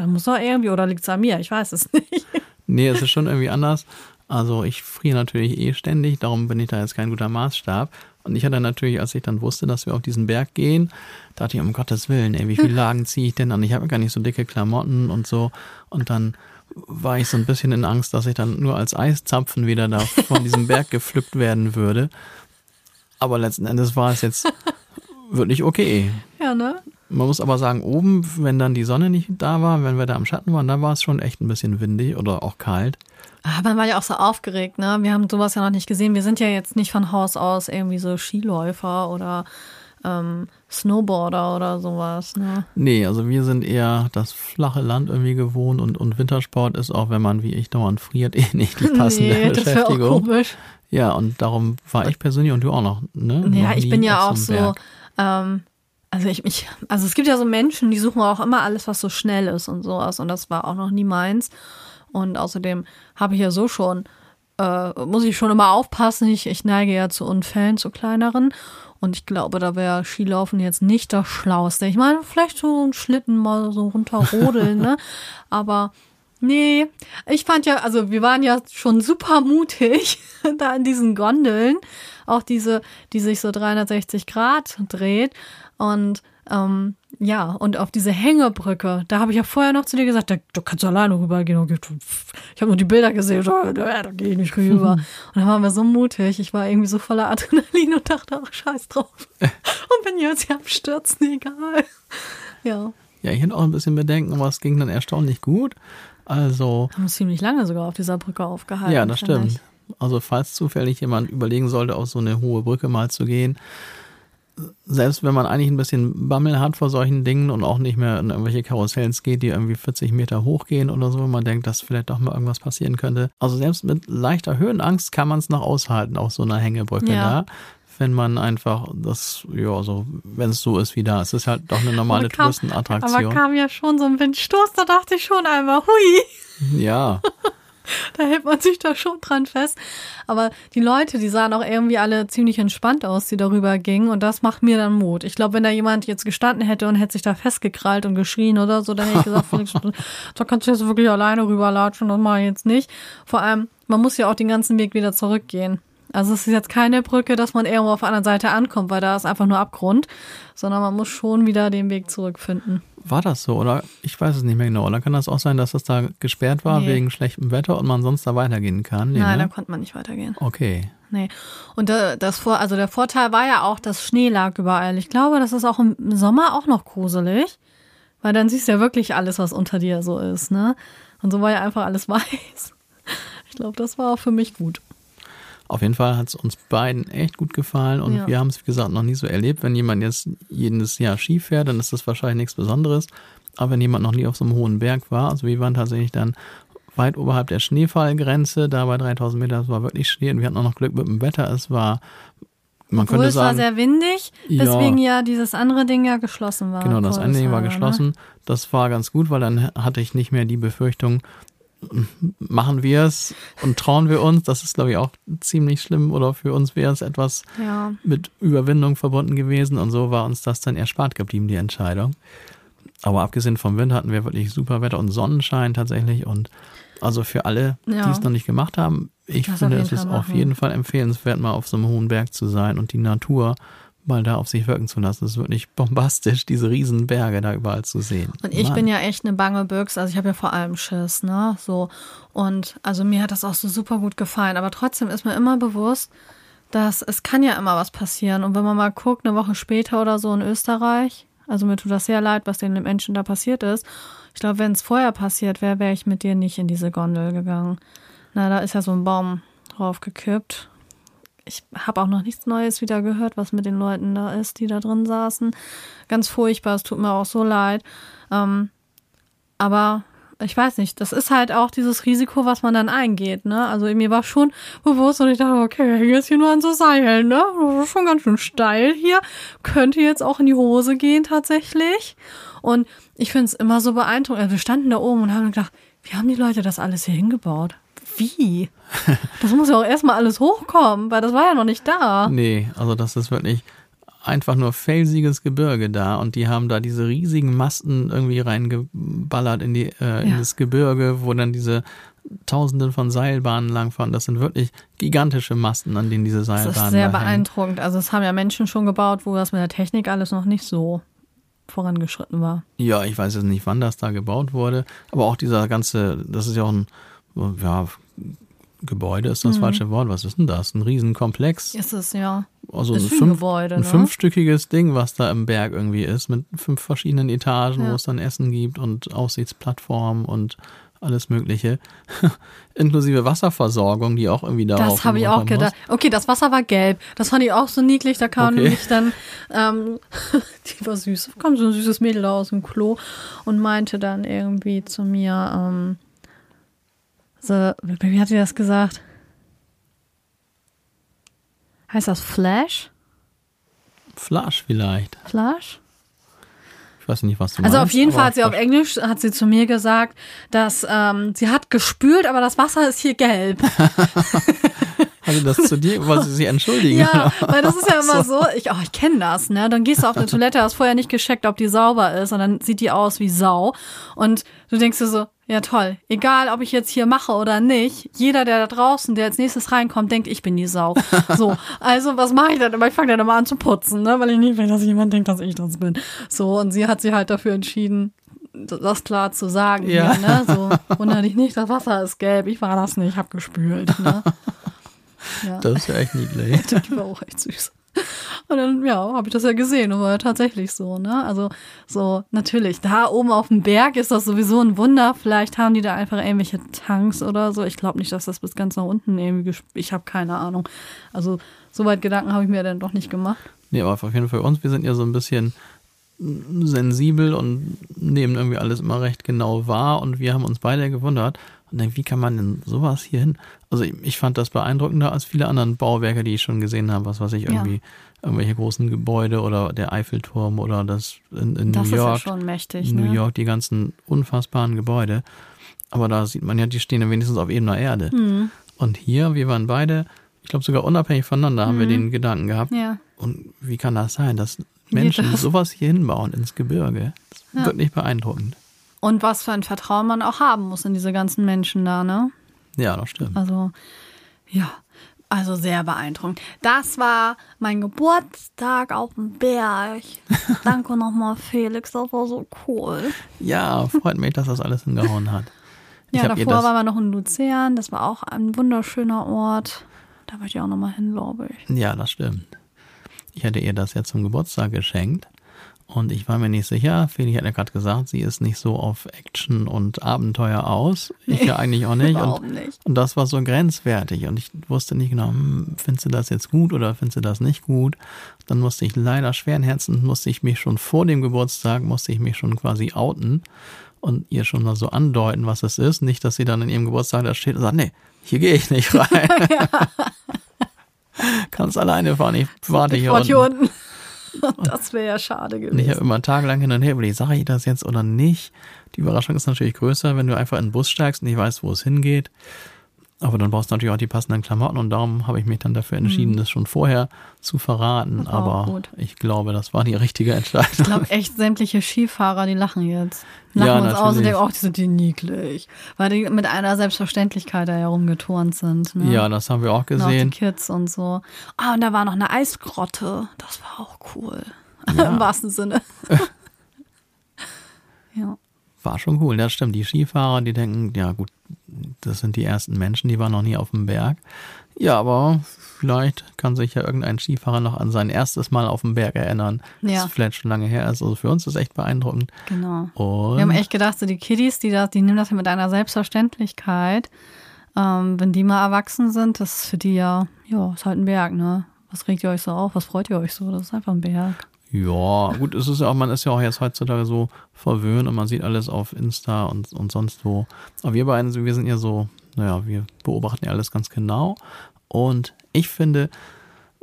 da muss doch irgendwie, oder liegt es an mir? Ich weiß es *laughs* nicht. Nee, es ist schon irgendwie anders. Also ich friere natürlich eh ständig, darum bin ich da jetzt kein guter Maßstab. Und ich hatte natürlich, als ich dann wusste, dass wir auf diesen Berg gehen, dachte ich, um Gottes Willen, ey, wie viele *laughs* Lagen ziehe ich denn an? Ich habe gar nicht so dicke Klamotten und so. Und dann war ich so ein bisschen in Angst, dass ich dann nur als Eiszapfen wieder da von diesem Berg *laughs* gepflückt werden würde. Aber letzten Endes war es jetzt wirklich okay. Ja, ne? Man muss aber sagen, oben, wenn dann die Sonne nicht da war, wenn wir da am Schatten waren, dann war es schon echt ein bisschen windig oder auch kalt. Aber man war ja auch so aufgeregt, ne? Wir haben sowas ja noch nicht gesehen. Wir sind ja jetzt nicht von Haus aus irgendwie so Skiläufer oder ähm, Snowboarder oder sowas, ne? Nee, also wir sind eher das flache Land irgendwie gewohnt und, und Wintersport ist auch, wenn man wie ich dauernd friert, *laughs* eh nicht die passende nee, das Beschäftigung. Auch komisch. Ja, und darum war ich persönlich und du auch noch, ne? Ja, noch ich bin ja auch so, ähm, also ich mich, also es gibt ja so Menschen, die suchen auch immer alles, was so schnell ist und sowas. Und das war auch noch nie meins. Und außerdem habe ich ja so schon, äh, muss ich schon immer aufpassen. Ich, ich neige ja zu Unfällen, zu kleineren. Und ich glaube, da wäre Skilaufen jetzt nicht das Schlauste. Ich meine, vielleicht so ein Schlitten mal so runterrodeln, ne? *laughs* Aber nee, ich fand ja, also wir waren ja schon super mutig *laughs* da in diesen Gondeln. Auch diese, die sich so 360 Grad dreht. Und Ähm, ja, und auf diese Hängebrücke, da habe ich ja vorher noch zu dir gesagt, da, du kannst alleine rübergehen. Ich habe nur die Bilder gesehen, da, da, da gehe ich nicht rüber. *laughs* Und dann waren wir so mutig. Ich war irgendwie so voller Adrenalin und dachte, ach, scheiß drauf. *laughs* Und wenn ihr jetzt hier abstürzen, egal. Ja. Ja, ich hatte auch ein bisschen Bedenken, aber es ging dann erstaunlich gut. Also. Haben uns ziemlich lange sogar auf dieser Brücke aufgehalten. Ja, das stimmt. Ich. Also, falls zufällig jemand überlegen sollte, auf so eine hohe Brücke mal zu gehen, selbst wenn man eigentlich ein bisschen Bammel hat vor solchen Dingen und auch nicht mehr in irgendwelche Karussells geht, die irgendwie 40 Meter hochgehen oder so, wenn man denkt, dass vielleicht doch mal irgendwas passieren könnte. Also selbst mit leichter Höhenangst kann man es noch aushalten auf so einer Hängebrücke ja. da. Wenn man einfach das, ja, so, wenn es so ist wie da. Es ist halt doch eine normale kam, Touristenattraktion. Aber kam ja schon so ein Windstoß, da dachte ich schon einmal, hui. Ja. *laughs* *laughs* da hält man sich da schon dran fest. Aber die Leute, die sahen auch irgendwie alle ziemlich entspannt aus, die darüber gingen. Und das macht mir dann Mut. Ich glaube, wenn da jemand jetzt gestanden hätte und hätte sich da festgekrallt und geschrien oder so, dann hätte ich gesagt, *laughs* Felix, da kannst du jetzt wirklich alleine rüberlatschen, das mache ich jetzt nicht. Vor allem, man muss ja auch den ganzen Weg wieder zurückgehen. Also es ist jetzt keine Brücke, dass man irgendwo auf der anderen Seite ankommt, weil da ist einfach nur Abgrund, sondern man muss schon wieder den Weg zurückfinden. War das so, oder? Ich weiß es nicht mehr genau. Oder kann das auch sein, dass das da gesperrt war nee. wegen schlechtem Wetter und man sonst da weitergehen kann? Nee, Nein, ne? da konnte man nicht weitergehen. Okay. Nee. Und das vor, also der Vorteil war ja auch, dass Schnee lag überall. Ich glaube, das ist auch im Sommer auch noch gruselig, weil dann siehst du ja wirklich alles, was unter dir so ist, ne? Und so war ja einfach alles *laughs* weiß. Ich glaube, das war auch für mich gut. Auf jeden Fall hat es uns beiden echt gut gefallen und ja. wir haben es, wie gesagt, noch nie so erlebt. Wenn jemand jetzt jedes Jahr Ski fährt, dann ist das wahrscheinlich nichts Besonderes. Aber wenn jemand noch nie auf so einem hohen Berg war, also wir waren tatsächlich dann weit oberhalb der Schneefallgrenze, da bei 3000 Meter, es war wirklich Schnee und wir hatten auch noch Glück mit dem Wetter. Es war, man Obwohl könnte sagen. Es war sehr windig, weswegen ja, ja dieses andere Ding ja geschlossen war. Genau, das eine Ding war geschlossen. Ne? Das war ganz gut, weil dann hatte ich nicht mehr die Befürchtung, machen wir es und trauen wir uns. Das ist, glaube ich, auch ziemlich schlimm oder für uns wäre es etwas ja. mit Überwindung verbunden gewesen und so war uns das dann erspart geblieben, die Entscheidung. Aber abgesehen vom Wind hatten wir wirklich super Wetter und Sonnenschein tatsächlich und also für alle, ja. die es noch nicht gemacht haben, ich das finde, es ist auf jeden Fall empfehlenswert, mal auf so einem hohen Berg zu sein und die Natur mal da auf sich wirken zu lassen. Es ist wirklich bombastisch, diese riesen Berge da überall zu sehen. Und ich Mann. bin ja echt eine bange Büchs, also ich habe ja vor allem Schiss, ne? So. Und also mir hat das auch so super gut gefallen. Aber trotzdem ist mir immer bewusst, dass es kann ja immer was passieren. Und wenn man mal guckt, eine Woche später oder so in Österreich, also mir tut das sehr leid, was den Menschen da passiert ist. Ich glaube, wenn es vorher passiert wäre, wäre ich mit dir nicht in diese Gondel gegangen. Na, da ist ja so ein Baum draufgekippt ich habe auch noch nichts Neues wieder gehört, was mit den Leuten da ist, die da drin saßen. Ganz furchtbar, es tut mir auch so leid. Ähm, aber ich weiß nicht, das ist halt auch dieses Risiko, was man dann eingeht, ne? Also mir war schon bewusst und ich dachte, okay, jetzt hier nur an so Seilen, ne? Das ist schon ganz schön steil hier. Könnte jetzt auch in die Hose gehen tatsächlich. Und ich finde es immer so beeindruckend. Also wir standen da oben und haben gedacht, wie haben die Leute das alles hier hingebaut? Wie? Das muss ja auch erstmal alles hochkommen, weil das war ja noch nicht da. Nee, also das ist wirklich einfach nur felsiges Gebirge da und die haben da diese riesigen Masten irgendwie reingeballert in, die, äh, ja. in das Gebirge, wo dann diese Tausenden von Seilbahnen langfahren. Das sind wirklich gigantische Masten, an denen diese Seilbahnen Das ist sehr beeindruckend. Also es haben ja Menschen schon gebaut, wo das mit der Technik alles noch nicht so vorangeschritten war. Ja, ich weiß jetzt nicht, wann das da gebaut wurde, aber auch dieser ganze, das ist ja auch ein ja, Gebäude ist das mhm. falsche Wort. Was ist denn das? Ein Riesenkomplex? Ist es, ja. Also ein, fünf, Gebäude, ein ne? fünfstöckiges Ding, was da im Berg irgendwie ist, mit fünf verschiedenen Etagen, ja. wo es dann Essen gibt und Aussichtsplattformen und alles Mögliche. *laughs* Inklusive Wasserversorgung, die auch irgendwie da Das habe ich auch gedacht. Muss. Okay, das Wasser war gelb. Das fand ich auch so niedlich. Da kam okay. nämlich dann, ähm, *laughs* die war süß. Da kam so ein süßes Mädel da aus dem Klo und meinte dann irgendwie zu mir, ähm, so, wie hat sie das gesagt? Heißt das Flash? Flash vielleicht. Flash? Ich weiß nicht, was du Also meinst, auf jeden Fall hat sie auf Englisch hat sie zu mir gesagt, dass ähm, sie hat gespült, aber das Wasser ist hier gelb. *laughs* Also das zu dir, weil sie sich entschuldigen. Ja, weil das ist ja *laughs* immer so, ich, oh, ich kenne das, ne? Dann gehst du auf eine *laughs* Toilette, hast vorher nicht gecheckt, ob die sauber ist und dann sieht die aus wie Sau. Und du denkst dir so, Ja, toll. Egal, ob ich jetzt hier mache oder nicht, jeder, der da draußen, der als nächstes reinkommt, denkt, ich bin die Sau. *laughs* So, also was mache ich dann? Aber ich fange dann immer an zu putzen, ne? weil ich nicht will, dass jemand denkt, dass ich das bin. So, und sie hat sich halt dafür entschieden, das klar zu sagen. Ja. Hier, ne? So, wundere dich nicht, das Wasser ist gelb. Ich war das nicht, ich habe gespült. Ne? *laughs* Ja. Das ist ja echt niedlich. *laughs* Die war auch echt süß. Und dann, ja, habe ich das ja gesehen und war ja tatsächlich so, ne? Also, so, natürlich, da oben auf dem Berg ist das sowieso ein Wunder. Vielleicht haben die da einfach irgendwelche Tanks oder so. Ich glaube nicht, dass das bis ganz nach unten irgendwie, ich habe keine Ahnung. Also, soweit Gedanken habe ich mir dann doch nicht gemacht. Nee, aber auf jeden Fall uns, wir sind ja so ein bisschen sensibel und nehmen irgendwie alles immer recht genau wahr und wir haben uns beide gewundert und denken, wie kann man denn sowas hier hin? Also ich, ich fand das beeindruckender als viele anderen Bauwerke, die ich schon gesehen habe, was weiß ich, irgendwie irgendwelche großen Gebäude oder der Eiffelturm oder das in, in Das New York. ist ja schon mächtig, New ne? York, die ganzen unfassbaren Gebäude. Aber da sieht man ja, die stehen ja wenigstens auf ebener Erde. Hm. Und hier, wir waren beide, ich glaube sogar unabhängig voneinander, haben wir den Gedanken gehabt. Ja. und wie kann das sein, dass Menschen das? sowas hier hinbauen ins Gebirge? Das ist Ja. wirklich beeindruckend. Und was für ein Vertrauen man auch haben muss in diese ganzen Menschen da, ne? Ja, das stimmt. Also, ja, also sehr beeindruckend. Das war mein Geburtstag auf dem Berg. *laughs* Danke nochmal, Felix, das war so cool. Ja, freut mich, dass das alles hingehauen hat. Ja, davor waren wir noch in Luzern, das war auch ein wunderschöner Ort. Da möchte ich auch nochmal hin, glaube ich. Ja, das stimmt. Ich hatte ihr das ja zum Geburtstag geschenkt und ich war mir nicht sicher. Feli hat ja gerade gesagt, sie ist nicht so auf Action und Abenteuer aus. Ich ja eigentlich auch nicht. *laughs* Und, nicht. und das war so grenzwertig und ich wusste nicht genau, hm, findest du das jetzt gut oder findest du das nicht gut? Dann musste ich leider schweren Herzens, musste ich mich schon vor dem Geburtstag, musste ich mich schon quasi outen und ihr schon mal so andeuten, was es ist. Nicht, dass sie dann in ihrem Geburtstag da steht und sagt, nee, hier gehe ich nicht *laughs* rein. *laughs* Kannst alleine fahren, ich warte Ich hier unten. hier unten. *laughs* Das wäre ja schade Und ich gewesen. habe immer tagelang hin und her überlegt, sage ich das jetzt oder nicht? Die Überraschung ist natürlich größer, wenn du einfach in den Bus steigst und nicht weißt, wo es hingeht. Aber dann brauchst du natürlich auch die passenden Klamotten und darum habe ich mich dann dafür entschieden, das schon vorher zu verraten. Mhm. Aber ich glaube, das war die richtige Entscheidung. Ich glaube echt, sämtliche Skifahrer, die lachen jetzt. Lachen Ja, uns aus und natürlich. denken, auch die sind die niedlich. Weil die mit einer Selbstverständlichkeit da herumgeturnt sind. Ne? Ja, das haben wir auch Und auch die gesehen. Kids und so. Ah, und da war noch eine Eisgrotte. Das war auch cool. *laughs* Ja. Im wahrsten Sinne. *laughs* ja. War schon cool, das stimmt. Die Skifahrer, die denken, ja gut, das sind die ersten Menschen, die waren noch nie auf dem Berg. Ja, aber vielleicht kann sich ja irgendein Skifahrer noch an sein erstes Mal auf dem Berg erinnern. Ja. Das vielleicht schon lange her ist. Also für uns ist echt beeindruckend. Genau. Und Wir haben echt gedacht, so die Kiddies, die, das, die nehmen das ja mit einer Selbstverständlichkeit. Ähm, wenn die mal erwachsen sind, das ist für die ja, ja, ist halt ein Berg, ne? Was regt ihr euch so auf? Was freut ihr euch so? Das ist einfach ein Berg. Ja, gut, es ist ja auch, man ist ja auch jetzt heutzutage so verwöhnt und man sieht alles auf Insta und, und sonst wo. Aber wir beiden, wir sind ja so, naja, wir beobachten ja alles ganz genau. Und ich finde,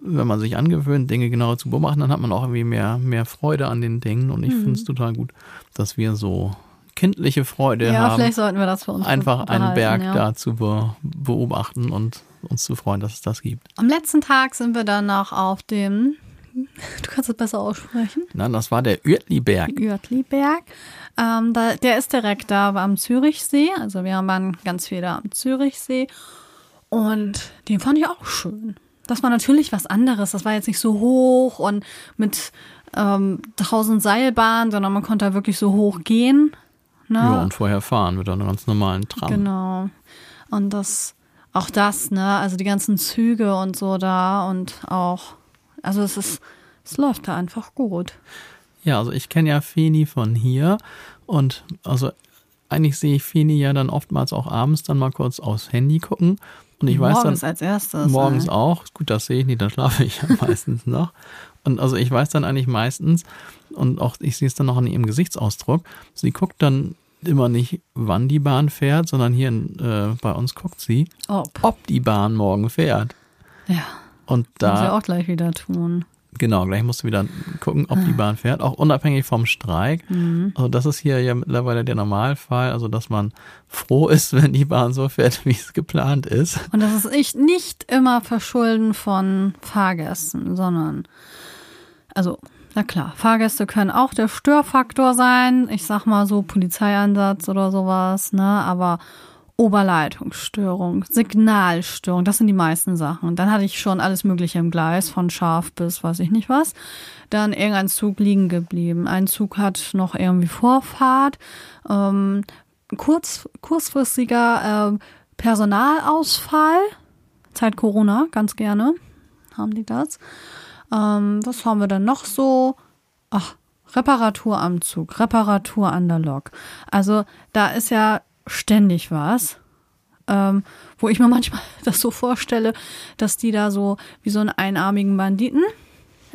wenn man sich angewöhnt, Dinge genauer zu beobachten, dann hat man auch irgendwie mehr, mehr Freude an den Dingen. Und ich Mhm. finde es total gut, dass wir so kindliche Freude Ja, haben, vielleicht sollten wir das für uns einfach einen Berg ja. da zu be beobachten und uns zu freuen, dass es das gibt. Am letzten Tag sind wir dann noch auf dem, du kannst es besser aussprechen, Na, das war der Uertliberg. Uertliberg. Ähm, da, der ist direkt da am Zürichsee. Also wir waren ganz viel da am Zürichsee. Und den fand ich auch schön. Das war natürlich was anderes. Das war jetzt nicht so hoch und mit ähm, tausend Seilbahnen, sondern man konnte da wirklich so hoch gehen. Ne? Ja, und vorher fahren mit einer ganz normalen Tram. Genau. Und das, auch das, ne, also die ganzen Züge und so da und auch, also es ist, es läuft da einfach gut. Ja, also ich kenne ja Feni von hier und also eigentlich sehe ich Feni ja dann oftmals auch abends dann mal kurz aufs Handy gucken und ich weiß Morgens dann als erstes. morgens ey. auch, gut, das sehe ich nicht, dann schlafe ich ja *laughs* meistens noch. Und also ich weiß dann eigentlich meistens und auch ich sehe es dann noch an ihrem Gesichtsausdruck, sie guckt dann immer nicht, wann die Bahn fährt, sondern hier äh, bei uns guckt sie, Ob. ob die Bahn morgen fährt. Ja, Und da muss ich auch gleich wieder tun. Genau, gleich musst du wieder gucken, ob die Bahn fährt, auch unabhängig vom Streik. Also das ist hier ja mittlerweile der Normalfall, also dass man froh *laughs* ist, wenn die Bahn so fährt, wie es geplant ist. Und das ist nicht, nicht immer Verschulden von Fahrgästen, sondern, also Na klar, Fahrgäste können auch der Störfaktor sein. Ich sag mal so Polizeieinsatz oder sowas, ne? Aber Oberleitungsstörung, Signalstörung, das sind die meisten Sachen. Dann hatte ich schon alles Mögliche im Gleis, von scharf bis weiß ich nicht was. Dann irgendein Zug liegen geblieben. Ein Zug hat noch irgendwie Vorfahrt. Ähm, kurz, kurzfristiger äh, Personalausfall. Zeit Corona, ganz gerne haben die das. Ähm, was haben wir dann noch so? Ach, Reparatur am Zug, Reparatur an der Lok. Also da ist ja ständig was. Ähm, wo ich mir *laughs* manchmal das so vorstelle, dass die da so wie so einen einarmigen Banditen,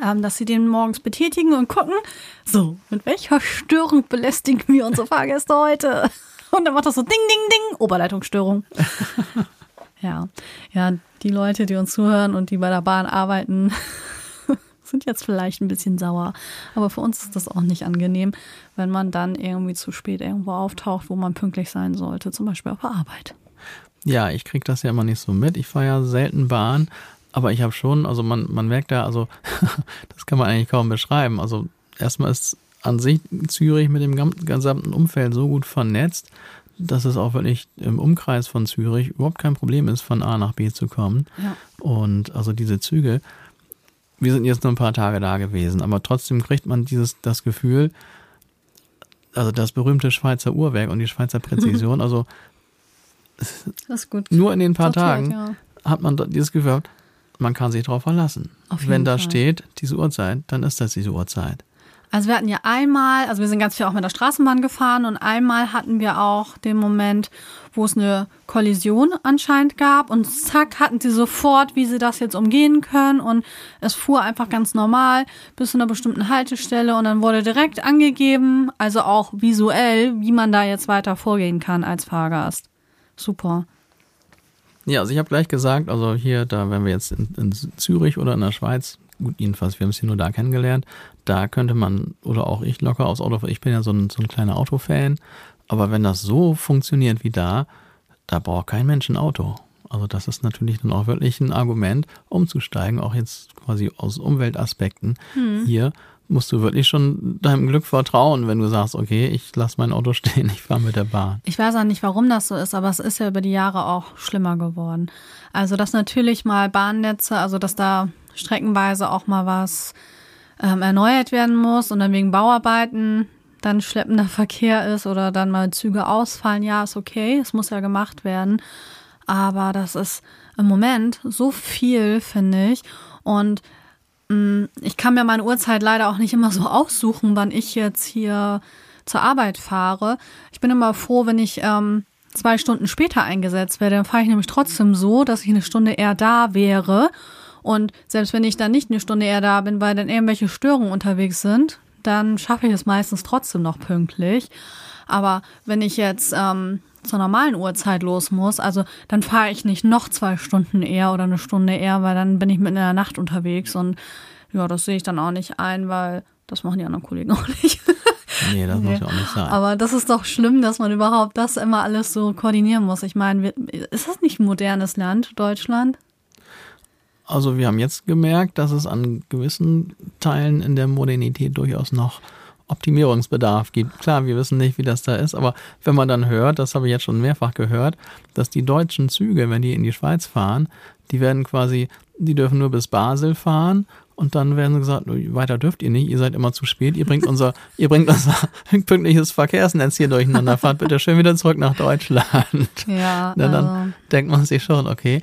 ähm, dass sie den morgens betätigen und gucken, so, mit welcher Störung belästigen wir unsere Fahrgäste heute? *laughs* Und dann macht das so Ding, Ding, Ding, Oberleitungsstörung. *laughs* ja, ja, die Leute, die uns zuhören und die bei der Bahn arbeiten, sind jetzt vielleicht ein bisschen sauer. Aber für uns ist das auch nicht angenehm, wenn man dann irgendwie zu spät irgendwo auftaucht, wo man pünktlich sein sollte, zum Beispiel auf der Arbeit. Ja, ich kriege das ja immer nicht so mit. Ich fahre ja selten Bahn, aber ich habe schon, also man, man merkt da, also *laughs* das kann man eigentlich kaum beschreiben. Also erstmal ist an sich Zürich mit dem gesamten Umfeld so gut vernetzt, dass es auch wirklich im Umkreis von Zürich überhaupt kein Problem ist, von A nach B zu kommen. Ja. Und also diese Züge, wir sind jetzt nur ein paar Tage da gewesen, aber trotzdem kriegt man dieses, das Gefühl, also das berühmte Schweizer Uhrwerk und die Schweizer *laughs* Präzision, also nur in den paar Sortiert, Tagen ja. hat man dieses Gefühl, man kann sich darauf verlassen. Wenn da Fall. steht, diese Uhrzeit, dann ist das diese Uhrzeit. Also wir hatten ja einmal, also wir sind ganz viel auch mit der Straßenbahn gefahren und einmal hatten wir auch den Moment, wo es eine Kollision anscheinend gab und zack hatten sie sofort, wie sie das jetzt umgehen können und es fuhr einfach ganz normal bis zu einer bestimmten Haltestelle und dann wurde direkt angegeben, also auch visuell, wie man da jetzt weiter vorgehen kann als Fahrgast. Super. Ja, also ich habe gleich gesagt, also hier, da wenn wir jetzt in, in Zürich oder in der Schweiz gut, jedenfalls, wir haben es hier nur da kennengelernt. Da könnte man, oder auch ich locker aufs Auto, ich bin ja so ein, so ein kleiner Autofan. Aber wenn das so funktioniert wie da, da braucht kein Mensch ein Auto. Also das ist natürlich dann auch wirklich ein Argument, umzusteigen, auch jetzt quasi aus Umweltaspekten. Hm. Hier musst du wirklich schon deinem Glück vertrauen, wenn du sagst, okay, ich lasse mein Auto *laughs* stehen, ich fahre mit der Bahn. Ich weiß auch nicht, warum das so ist, aber es ist ja über die Jahre auch schlimmer geworden. Also dass natürlich mal Bahnnetze, also dass da streckenweise auch mal was ähm, erneuert werden muss und dann wegen Bauarbeiten dann schleppender *laughs* Verkehr ist oder dann mal Züge ausfallen, ja, ist okay, es muss ja gemacht werden. Aber das ist im Moment so viel, finde ich. Und mh, mm, ich kann mir meine Uhrzeit leider auch nicht immer so aussuchen, wann ich jetzt hier zur Arbeit fahre. Ich bin immer froh, wenn ich ähm, zwei Stunden später eingesetzt werde. Dann fahre ich nämlich trotzdem so, dass ich eine Stunde eher da wäre und selbst wenn ich dann nicht eine Stunde eher da bin, weil dann irgendwelche Störungen unterwegs sind, dann schaffe ich es meistens trotzdem noch pünktlich. Aber wenn ich jetzt ähm, zur normalen Uhrzeit los muss, also dann fahre ich nicht noch zwei Stunden eher oder eine Stunde eher, weil dann bin ich mitten in der Nacht unterwegs und ja, das sehe ich dann auch nicht ein, weil das machen die anderen Kollegen *laughs* auch nicht. Nee, das nee. muss ja auch nicht sein. Aber das ist doch schlimm, dass man überhaupt das immer alles so koordinieren muss. Ich meine, ist das nicht ein modernes Land, Deutschland? Also wir haben jetzt gemerkt, dass es an gewissen Teilen in der Modernität durchaus noch Optimierungsbedarf gibt. Klar, wir wissen nicht, wie das da ist, aber wenn man dann hört, das habe ich jetzt schon mehrfach gehört, dass die deutschen Züge, wenn die in die Schweiz fahren, die werden quasi, die dürfen nur bis Basel fahren und dann werden gesagt, weiter dürft ihr nicht, ihr seid immer zu spät, ihr bringt unser, *laughs* ihr bringt unser *laughs* pünktliches Verkehrsnetz hier durcheinander, fahrt bitte schön wieder zurück nach Deutschland. Ja. Dann also. denkt man sich schon, okay,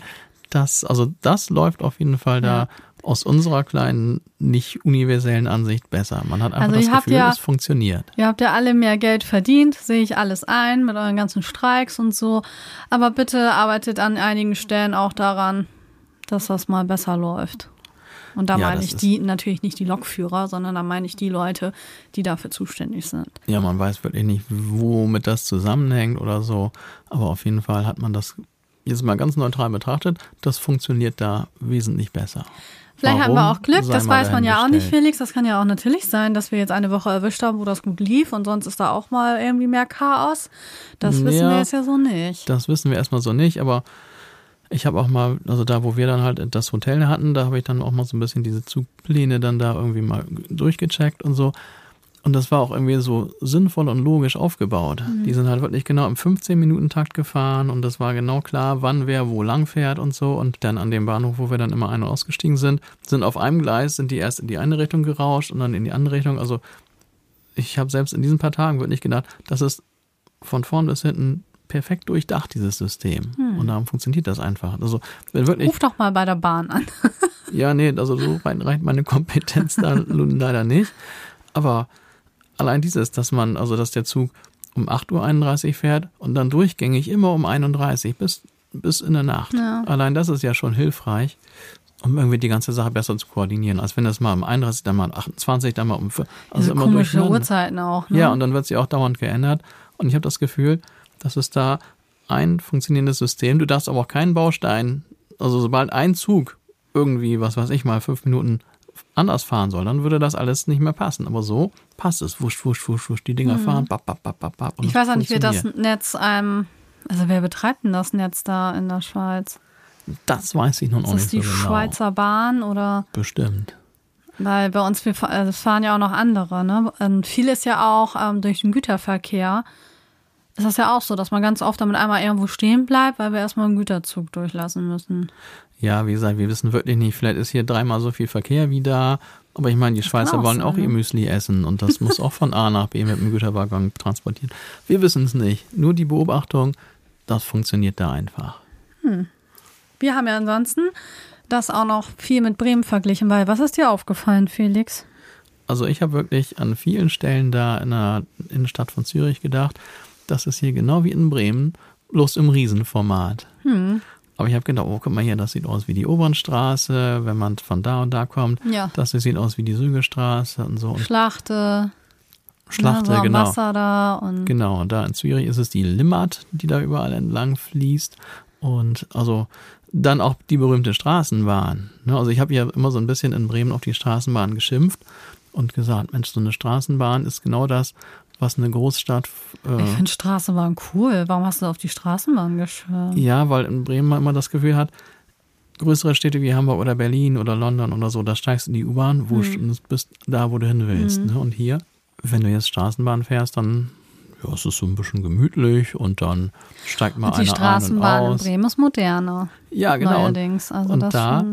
das, also das läuft auf jeden Fall da aus unserer kleinen, nicht universellen Ansicht besser. Man hat einfach also das Gefühl, ja, es funktioniert. Ihr habt ja alle mehr Geld verdient, sehe ich alles ein mit euren ganzen Streiks und so. Aber bitte arbeitet an einigen Stellen auch daran, dass das mal besser läuft. Und da ja, meine ich die natürlich nicht die Lokführer, sondern da meine ich die Leute, die dafür zuständig sind. Ja, man weiß wirklich nicht, womit das zusammenhängt oder so. Aber auf jeden Fall hat man das jetzt mal ganz neutral betrachtet, das funktioniert da wesentlich besser. Vielleicht Warum? haben wir auch Glück, das weiß man ja auch nicht, Felix. Das kann ja auch natürlich sein, dass wir jetzt eine Woche erwischt haben, wo das gut lief und sonst ist da auch mal irgendwie mehr Chaos. Das wissen ja, wir jetzt ja so nicht. Das wissen wir erstmal so nicht, aber Ich habe auch mal, also da, wo wir dann halt das Hotel hatten, da habe ich dann auch mal so ein bisschen diese Zugpläne dann da irgendwie mal durchgecheckt und so. Und das war auch irgendwie so sinnvoll und logisch aufgebaut. Mhm. Die sind halt wirklich genau im 15-Minuten-Takt gefahren und das war genau klar, wann wer wo lang fährt und so. Und dann an dem Bahnhof, wo wir dann immer ein- und ausgestiegen sind, sind auf einem Gleis, sind die erst in die eine Richtung gerauscht und dann in die andere Richtung. Also ich habe selbst in diesen paar Tagen wirklich gedacht, das ist von vorn bis hinten perfekt durchdacht, dieses System. Hm. Und darum funktioniert das einfach. Also, wenn wirklich, Ruf doch mal bei der Bahn an. ja, nee, also so reicht meine Kompetenz da *laughs* leider nicht. Aber allein dieses, dass man, also dass der Zug um 8.31 Uhr fährt und dann durchgängig immer um 31 bis, bis in der Nacht. Ja. Allein das ist ja schon hilfreich, um irgendwie die ganze Sache besser zu koordinieren. Als wenn das mal um 31, dann mal um 28, dann mal um 4. Also Diese immer komische Uhrzeiten auch. Ne? Ja, und dann wird sie auch dauernd geändert. Und ich habe das Gefühl, dass es da ein funktionierendes System, du darfst aber auch keinen Baustein, also sobald ein Zug irgendwie, was weiß ich mal, fünf Minuten anders fahren soll, dann würde das alles nicht mehr passen. Aber so passt es. Wusch, wusch, wusch, wusch. Die Dinger hm. fahren. Bap, bap, bap, bap, ich weiß auch nicht, wie das Netz, ähm, also wer betreibt denn das Netz da in der Schweiz? Das weiß ich nun auch nicht genau. Ist das die Schweizer Bahn oder? Bestimmt. Weil bei uns, wir also fahren ja auch noch andere. Ne? Und viel ist ja auch ähm, durch den Güterverkehr. Ist das ja auch so, dass man ganz oft damit einmal irgendwo stehen bleibt, weil wir erstmal einen Güterzug durchlassen müssen. Ja, wie gesagt, wir wissen wirklich nicht, vielleicht ist hier dreimal so viel Verkehr wie da. Aber ich meine, die Schweizer wollen auch ihr Müsli essen und das muss auch von A nach B mit dem Güterwaggon transportiert. Wir wissen es nicht. Nur die Beobachtung, das funktioniert da einfach. Hm. Wir haben ja ansonsten das auch noch viel mit Bremen verglichen, weil was ist dir aufgefallen, Felix? Also ich habe wirklich an vielen Stellen da in der Innenstadt von Zürich gedacht, das ist hier genau wie in Bremen, bloß im Riesenformat. Hm. Aber ich habe gedacht, oh, guck mal hier, das sieht aus wie die Obernstraße, wenn man von da und da kommt. Ja. Das sieht aus wie die Sügestraße und so. Schlachte. Schlachte, ja, genau. Wasser da und genau, und da in Zürich ist es die Limmat, die da überall entlang fließt. Und also dann auch die berühmte Straßenbahn. Ne, also ich habe ja immer so ein bisschen in Bremen auf die Straßenbahn geschimpft und gesagt, Mensch, so eine Straßenbahn ist genau das, was eine Großstadt. Äh, ich finde Straßenbahn cool. Warum hast du auf die Straßenbahn geschwört? Ja, weil in Bremen man immer das Gefühl hat, größere Städte wie Hamburg oder Berlin oder London oder so, da steigst du in die U-Bahn, wurscht, hm. und bist da, wo du hin willst. Hm. Ne? Und hier, wenn du jetzt Straßenbahn fährst, dann ja, es ist so ein bisschen gemütlich und dann steigt mal einer ein und Straßenbahn in Bremen ist moderner. Ja, genau. Neuerdings. Also und da,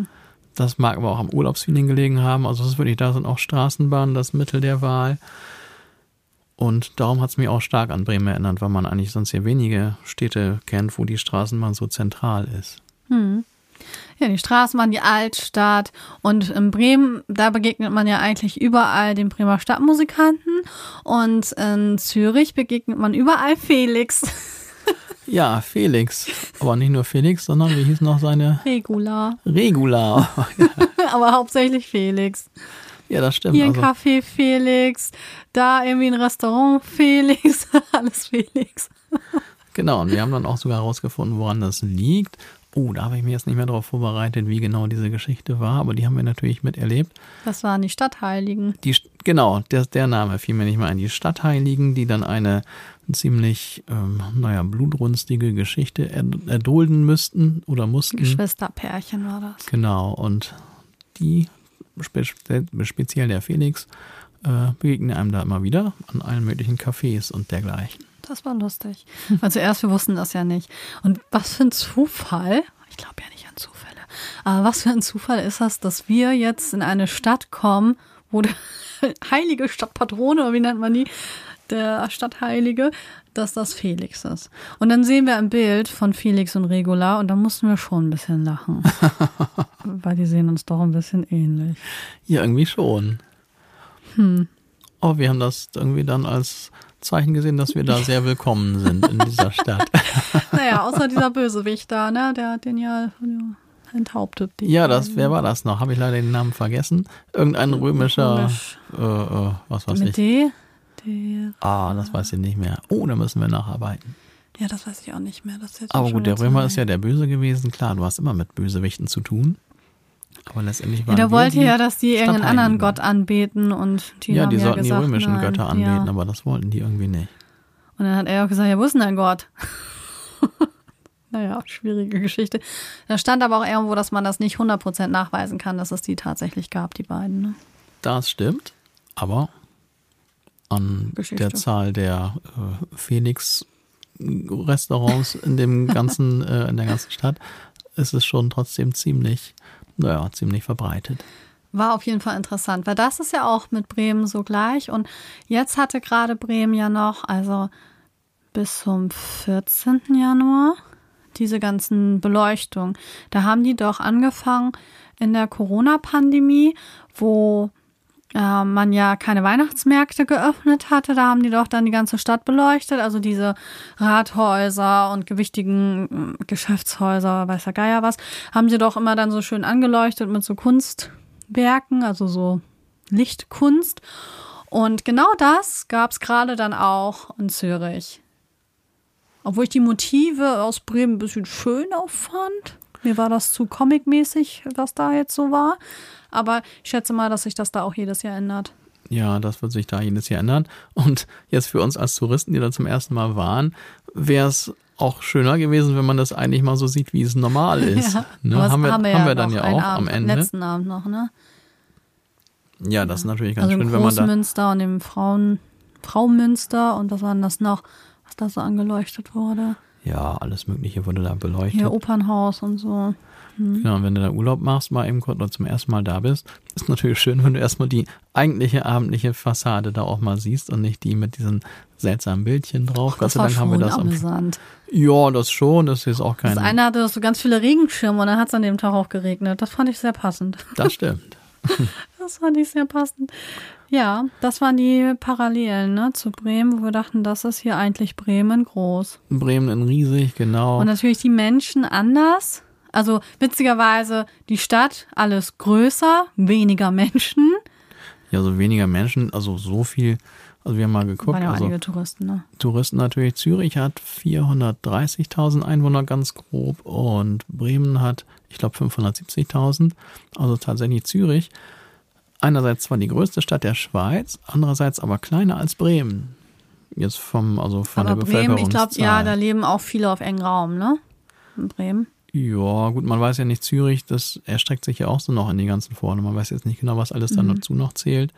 das mag aber auch am Urlaubsfeeling gelegen haben. Also das ist wirklich, da sind auch Straßenbahnen das Mittel der Wahl. Und darum hat es mich auch stark an Bremen erinnert, weil man eigentlich sonst hier wenige Städte kennt, wo die Straßenbahn so zentral ist. Hm. Ja, die Straßenbahn, die Altstadt. Und in Bremen, da begegnet man ja eigentlich überall den Bremer Stadtmusikanten. Und in Zürich begegnet man überall Felix. *laughs* Ja, Felix. Aber nicht nur Felix, sondern wie hieß noch seine? Regula. Regula. *laughs* *laughs* Aber hauptsächlich Felix. Ja, das stimmt. Hier ein also. Café Felix, da irgendwie ein Restaurant *laughs* Felix, alles Felix. Genau, und wir haben dann auch sogar herausgefunden, woran das liegt. Oh, da habe ich mich jetzt nicht mehr darauf vorbereitet, wie genau diese Geschichte war, aber die haben wir natürlich miterlebt. Das waren die Stadtheiligen. Die, genau, der, der Name fiel mir nicht mehr ein. Die Stadtheiligen, die dann eine ziemlich, ähm, naja, blutrünstige Geschichte erdulden müssten oder mussten. Geschwisterpärchen war das. Genau, und die speziell der Felix, äh, begegnen einem da immer wieder an allen möglichen Cafés und dergleichen. Das war lustig. Also erst, wir wussten das ja nicht. Und was für ein Zufall, ich glaube ja nicht an Zufälle, aber was für ein Zufall ist das, dass wir jetzt in eine Stadt kommen, wo der *laughs* heilige Stadtpatrone, oder wie nennt man die, der Stadtheilige, dass das Felix ist. Und dann sehen wir ein Bild von Felix und Regula und da mussten wir schon ein bisschen lachen. *laughs* weil die sehen uns doch ein bisschen ähnlich. Ja, irgendwie schon. Hm. Oh, wir haben das irgendwie dann als Zeichen gesehen, dass wir da sehr willkommen sind in dieser Stadt. *laughs* naja, außer *laughs* dieser Bösewicht da, ne? Der hat den ja enthauptet. ja, das, wer war das noch? Habe ich leider den Namen vergessen. Irgendein römischer, Römisch. äh, äh, was weiß Mit ich. D? Der, ah, das weiß ich nicht mehr. Oh, da müssen wir nacharbeiten. Ja, das weiß ich auch nicht mehr. Aber gut, der Römer ist ja der Böse gewesen. Klar, du hast immer mit Bösewichten zu tun. Aber letztendlich war ja, der wollte ja, dass die irgendeinen anderen Gott anbeten und die Ja, die ja sollten gesagt, die römischen nein, Götter anbeten, ja. aber das wollten die irgendwie nicht. Und dann hat er auch gesagt, ja, wo ist denn dein Gott? *laughs* Naja, schwierige Geschichte. Da stand aber auch irgendwo, dass man das nicht 100% nachweisen kann, dass es die tatsächlich gab, die beiden. Ne? Das stimmt, aber an Geschichte. der Zahl der äh, Phoenix-Restaurants in dem *laughs* ganzen, äh, in der ganzen Stadt ist es schon trotzdem ziemlich, naja, ziemlich verbreitet. War auf jeden Fall interessant, weil das ist ja auch mit Bremen so gleich. Und jetzt hatte gerade Bremen ja noch, also bis zum 14. Januar, diese ganzen Beleuchtungen. Da haben die doch angefangen in der Corona-Pandemie, wo äh, man ja keine Weihnachtsmärkte geöffnet hatte. Da haben die doch dann die ganze Stadt beleuchtet, also diese Rathäuser und gewichtigen äh, Geschäftshäuser, weiß der Geier was, haben sie doch immer dann so schön angeleuchtet mit so Kunstwerken, also so Lichtkunst. Und genau das gab es gerade dann auch in Zürich. Obwohl ich die Motive aus Bremen ein bisschen schöner fand. Mir war das zu comicmäßig, was da jetzt so war. Aber ich schätze mal, dass sich das da auch jedes Jahr ändert. Ja, das wird sich da jedes Jahr ändern. Und jetzt für uns als Touristen, die da zum ersten Mal waren, wäre es auch schöner gewesen, wenn man das eigentlich mal so sieht, wie es normal *laughs* ist. Ja, ne? Haben wir, haben wir, ja dann noch ja auch Abend, am Ende. letzten Abend noch, ne? Ja, das ist natürlich ganz Also schön, wenn man da. Großmünster und im Frauen, Fraumünster und was war denn das noch, was da so angeleuchtet wurde? Ja, alles Mögliche wurde da beleuchtet. Hier Opernhaus und so. Genau, und wenn du da Urlaub machst, mal eben kurz oder zum ersten Mal da bist, ist natürlich schön, wenn du erstmal die eigentliche abendliche Fassade da auch mal siehst und nicht die mit diesen seltsamen Bildchen drauf. Gott Das sei Dank haben wir das am. amüsant. Ja, das schon, das ist auch kein. Das eine hatte so ganz viele Regenschirme und dann hat es an dem Tag auch geregnet. Das fand ich sehr passend. Das stimmt. *laughs* Das fand ich sehr passend. Ja, das waren die Parallelen ne, zu Bremen, wo wir dachten, das ist hier eigentlich Bremen groß. Bremen in riesig, genau. Und natürlich die Menschen anders. Also witzigerweise die Stadt alles größer, weniger Menschen. Ja, so weniger Menschen, also so viel. Also wir haben mal geguckt, Waren ja also einige Touristen, ne? Touristen natürlich. Zürich hat 430.000 Einwohner ganz grob und Bremen hat, ich glaube, 570.000. Also tatsächlich Zürich. Einerseits zwar die größte Stadt der Schweiz, andererseits aber kleiner als Bremen. Jetzt vom, also von Aber der Bremen, ich glaube, ja, da leben auch viele auf engem Raum, ne? In Bremen. Ja, gut, man weiß ja nicht, Zürich, das erstreckt sich ja auch so noch in die ganzen Vorne. Man weiß jetzt nicht genau, was alles Mhm. dazu noch zählt.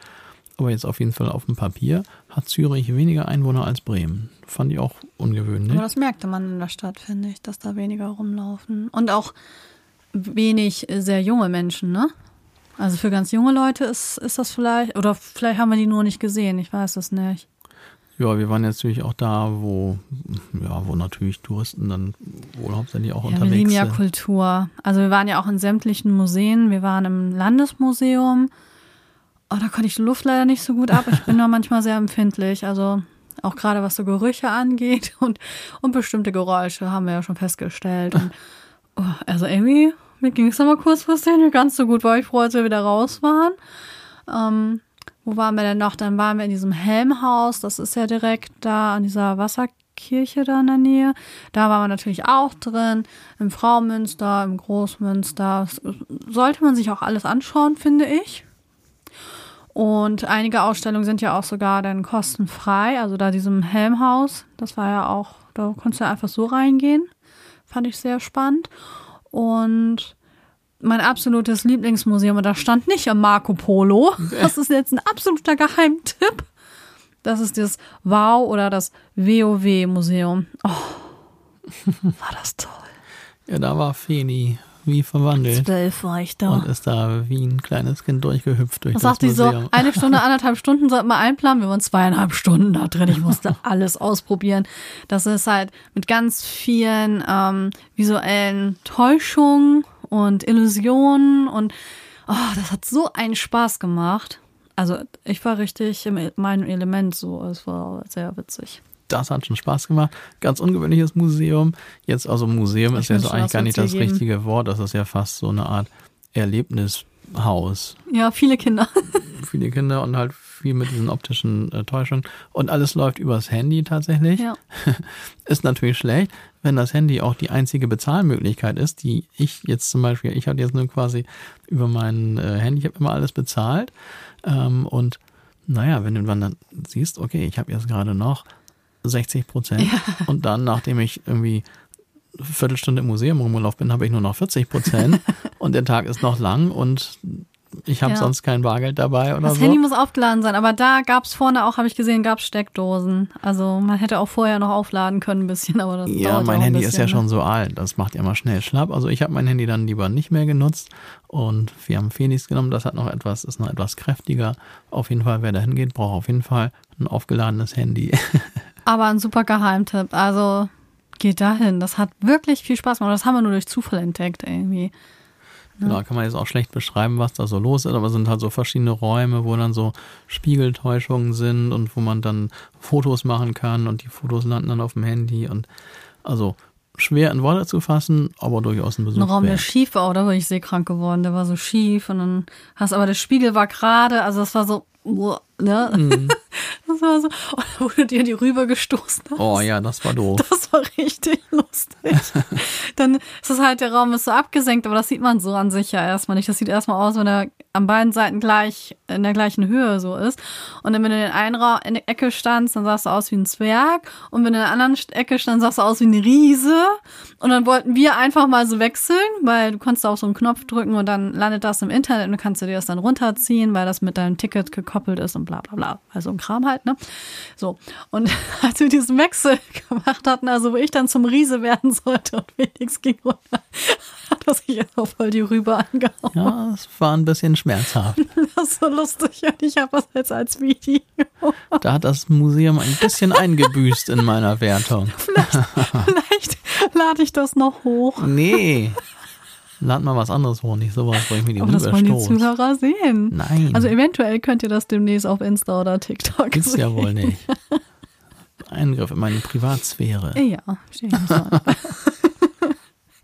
Aber jetzt auf jeden Fall auf dem Papier hat Zürich weniger Einwohner als Bremen. Fand ich auch ungewöhnlich. Aber das merkte man in der Stadt, finde ich, dass da weniger rumlaufen. Und auch wenig sehr junge Menschen, ne? Also für ganz junge Leute ist, ist das vielleicht, oder vielleicht haben wir die nur nicht gesehen, ich weiß es nicht. Ja, wir waren jetzt natürlich auch da, wo, ja, wo natürlich Touristen dann wohl hauptsächlich auch Ja, unterwegs lieben ja sind. Kultur. Also wir waren ja auch in sämtlichen Museen. Wir waren im Landesmuseum. Oh, da konnte ich die Luft leider nicht so gut ab. Ich bin da *laughs* manchmal sehr empfindlich. Also auch gerade was so Gerüche angeht *laughs* und, und bestimmte Geräusche haben wir ja schon festgestellt. Und, oh, also irgendwie, mir ging es aber kurzfristig nicht ganz so gut, weil ich froh, als wir wieder raus waren. Ähm, wo waren wir denn noch? Dann waren wir in diesem Helmhaus. Das ist ja direkt da an dieser Wasserkirche da in der Nähe. Da waren wir natürlich auch drin. Im Fraumünster, im Großmünster. Das sollte man sich auch alles anschauen, finde ich. Und einige Ausstellungen sind ja auch sogar dann kostenfrei. Also da diesem Helmhaus, das war ja auch, da konntest du einfach so reingehen. Fand ich sehr spannend. Und mein absolutes Lieblingsmuseum, und da stand nicht am Marco Polo. *laughs* Das ist jetzt ein absoluter Geheimtipp. Das ist das Wow oder das WoW-Museum. Oh, *laughs* war das toll. Ja, da war Feni wie verwandelt Zwölf war ich da. und ist da wie ein kleines Kind durchgehüpft durch Was das sagt die so? Eine *laughs* Stunde, anderthalb Stunden sollten wir einplanen. Wir waren zweieinhalb Stunden da drin. Ich musste *laughs* alles ausprobieren. Das ist halt mit ganz vielen ähm, visuellen Täuschungen und Illusionen und oh, das hat so einen Spaß gemacht. Also ich war richtig in meinem Element so. Es war sehr witzig. Das hat schon Spaß gemacht. Ganz ungewöhnliches Museum. Jetzt also Museum ist Ich ja muss so eigentlich gar nicht das geben. richtige Wort. Das ist ja fast so eine Art Erlebnishaus. Ja, viele Kinder. *laughs* Viele Kinder und halt viel mit diesen optischen äh, Täuschungen. Und alles läuft übers Handy tatsächlich. Ja. *laughs* Ist natürlich schlecht, wenn das Handy auch die einzige Bezahlmöglichkeit ist, die ich jetzt zum Beispiel, ich hatte jetzt nur quasi über mein äh, Handy, ich habe immer alles bezahlt. Ähm, und naja, wenn du dann siehst, okay, ich habe jetzt gerade noch 60 Prozent und dann, nachdem ich irgendwie eine Viertelstunde im Museum rumgelaufen bin, habe ich nur noch 40 Prozent *laughs* und der Tag ist noch lang und ich habe Ja. sonst kein Bargeld dabei oder Das so. Handy muss aufgeladen sein, aber da gab's vorne auch, habe ich gesehen, gab's Steckdosen. Also man hätte auch vorher noch aufladen können ein bisschen, aber das Ja, mein Handy ist bisschen, ja ne? schon so alt, das macht ja mal schnell schlapp. Also ich habe mein Handy dann lieber nicht mehr genutzt und wir haben Phoenix genommen, das hat noch etwas, ist noch etwas kräftiger. Auf jeden Fall, wer da hingeht, braucht auf jeden Fall ein aufgeladenes Handy. *laughs* Aber ein super Geheimtipp. Also geht dahin. Das hat wirklich viel Spaß gemacht. Das haben wir nur durch Zufall entdeckt irgendwie. Genau, kann man jetzt auch schlecht beschreiben, was da so los ist, aber es sind halt so verschiedene Räume, wo dann so Spiegeltäuschungen sind und wo man dann Fotos machen kann und die Fotos landen dann auf dem Handy und also schwer in Worte zu fassen, aber durchaus ein Besuch Ein Raum, der wert. schief war, oder? Bin ich seekrank geworden. Der war so schief und dann hast aber der Spiegel war gerade. Also das war so, ne? Mhm. *laughs* Das war so, und dann wurde dir die rüber gestoßen hast. Oh ja, das war doof. Das war richtig *laughs* lustig. Dann ist es halt, der Raum ist so abgesenkt, aber das sieht man so an sich ja erstmal nicht. Das sieht erstmal aus, wenn er an beiden Seiten gleich in der gleichen Höhe so ist. Und wenn du in der einen in der Ecke standst, dann sahst du aus wie ein Zwerg. Und wenn du in der anderen Ecke standst, sahst du aus wie ein Riese. Und dann wollten wir einfach mal so wechseln, weil du konntest auf so einen Knopf drücken und dann landet das im Internet und dann kannst du dir das dann runterziehen, weil das mit deinem Ticket gekoppelt ist und bla bla bla. Also ein Kram halt, ne? So. Und *laughs* als wir diesen Wechsel *laughs* gemacht hatten, also wo ich dann zum Riese werden sollte und Felix ging runter, *laughs* hat er sich jetzt auch voll die Rübe angehauen. Ja, es war ein bisschen schmerzhaft. *laughs* Das ist so lustig und ich habe das jetzt als Video. *laughs* Da hat das Museum ein bisschen eingebüßt in meiner Wertung. *laughs* Vielleicht lade ich das noch hoch. Nee. Lad mal was anderes hoch, nicht sowas, wo ich mir die Aber das wollen die. Zuhörer sehen. Nein, Also eventuell könnt ihr das demnächst auf Insta oder TikTok gibt's sehen. ja wohl nicht. Eingriff in meine Privatsphäre. Ja, stehe ich.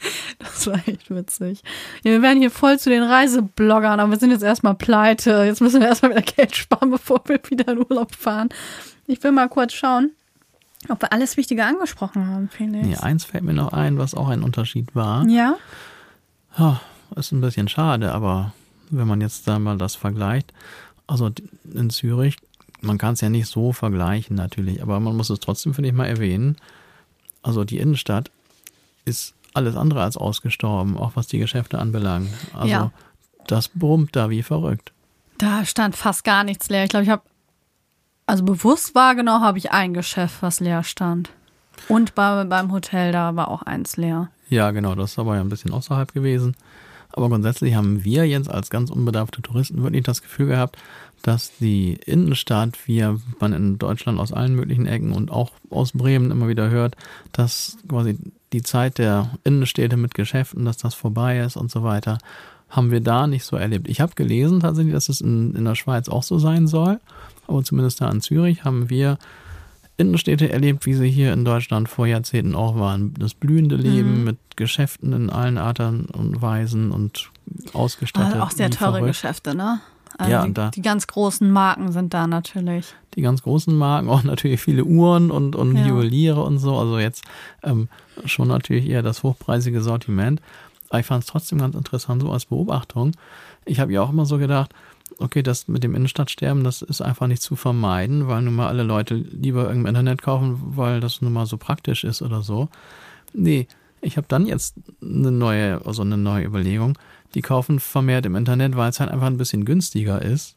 *laughs* Das war echt witzig. Ja, wir werden hier voll zu den Reisebloggern, aber wir sind jetzt erstmal pleite. Jetzt müssen wir erstmal wieder *laughs* Geld sparen, bevor wir wieder in Urlaub fahren. Ich will mal kurz schauen, ob wir alles Wichtige angesprochen haben, Felix. Nee, eins fällt mir noch ein, was auch ein Unterschied war. Ja? Ja, ist ein bisschen schade, aber wenn man jetzt da mal das vergleicht, also in Zürich, man kann es ja nicht so vergleichen natürlich, aber man muss es trotzdem, finde ich, mal erwähnen. Also die Innenstadt ist alles andere als ausgestorben, auch was die Geschäfte anbelangt. Also Ja. das brummt da wie verrückt. Da stand fast gar nichts leer. Ich glaube, ich habe, also bewusst wahrgenommen habe ich ein Geschäft, was leer stand. Und bei, beim Hotel, da war auch eins leer. Ja, genau, das ist aber ja ein bisschen außerhalb gewesen. Aber grundsätzlich haben wir jetzt als ganz unbedarfte Touristen wirklich das Gefühl gehabt, dass die Innenstadt, wie man in Deutschland aus allen möglichen Ecken und auch aus Bremen immer wieder hört, dass quasi die Zeit der Innenstädte mit Geschäften, dass das vorbei ist und so weiter, haben wir da nicht so erlebt. Ich habe gelesen tatsächlich, dass es in, in der Schweiz auch so sein soll, aber zumindest da in Zürich haben wir Innenstädte erlebt, wie sie hier in Deutschland vor Jahrzehnten auch waren. Das blühende Leben Mhm. mit Geschäften in allen Arten und Weisen und ausgestattet. Also auch sehr teure verrückt. Geschäfte, ne? Also Ja, die, und da- die ganz großen Marken sind da natürlich. Die ganz großen Marken, auch natürlich viele Uhren und, und Ja. Juweliere und so. Also jetzt ähm, schon natürlich eher das hochpreisige Sortiment. Aber ich fand es trotzdem ganz interessant, so als Beobachtung. Ich habe ja auch immer so gedacht, okay, das mit dem Innenstadtsterben, das ist einfach nicht zu vermeiden, weil nun mal alle Leute lieber im Internet kaufen, weil das nun mal so praktisch ist oder so. Nee, ich habe dann jetzt eine neue, also eine neue Überlegung. Die kaufen vermehrt im Internet, weil es halt einfach ein bisschen günstiger ist.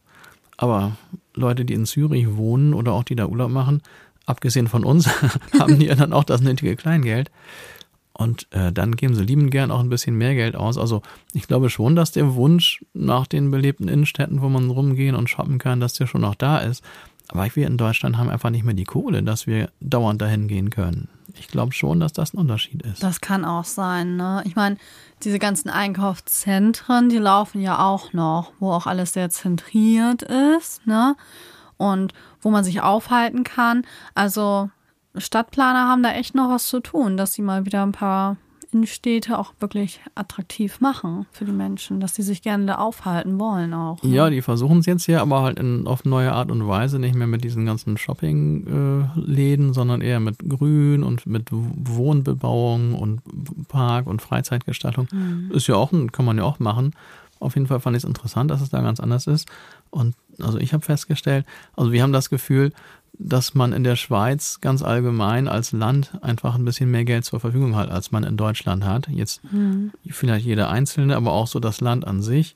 Aber Leute, die in Zürich wohnen oder auch die da Urlaub machen, abgesehen von uns, *laughs* haben die ja dann auch das nötige Kleingeld. Und äh, dann geben sie liebend gern auch ein bisschen mehr Geld aus. Also ich glaube schon, dass der Wunsch nach den belebten Innenstädten, wo man rumgehen und shoppen kann, dass der schon noch da ist. Aber wir in Deutschland haben einfach nicht mehr die Kohle, dass wir dauernd dahin gehen können. Ich glaube schon, dass das ein Unterschied ist. Das kann auch sein, ne? Ich meine, diese ganzen Einkaufszentren, die laufen ja auch noch, wo auch alles sehr zentriert ist, ne? Und wo man sich aufhalten kann. Also Stadtplaner haben da echt noch was zu tun, dass sie mal wieder ein paar Innenstädte auch wirklich attraktiv machen für die Menschen, dass sie sich gerne da aufhalten wollen auch. ne? Ja, die versuchen es jetzt hier, aber halt in, auf neue Art und Weise, nicht mehr mit diesen ganzen Shopping-Läden, sondern eher mit Grün und mit Wohnbebauung und Park- und Freizeitgestaltung. Ist ja auch, ein- kann man ja auch machen. Auf jeden Fall fand ich es interessant, dass es da ganz anders ist. Und also ich habe festgestellt, also wir haben das Gefühl, dass man in der Schweiz ganz allgemein als Land einfach ein bisschen mehr Geld zur Verfügung hat, als man in Deutschland hat. Jetzt mhm. vielleicht jeder Einzelne, aber auch so das Land an sich.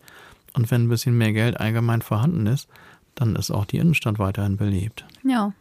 Und wenn ein bisschen mehr Geld allgemein vorhanden ist, dann ist auch die Innenstadt weiterhin belebt. Ja.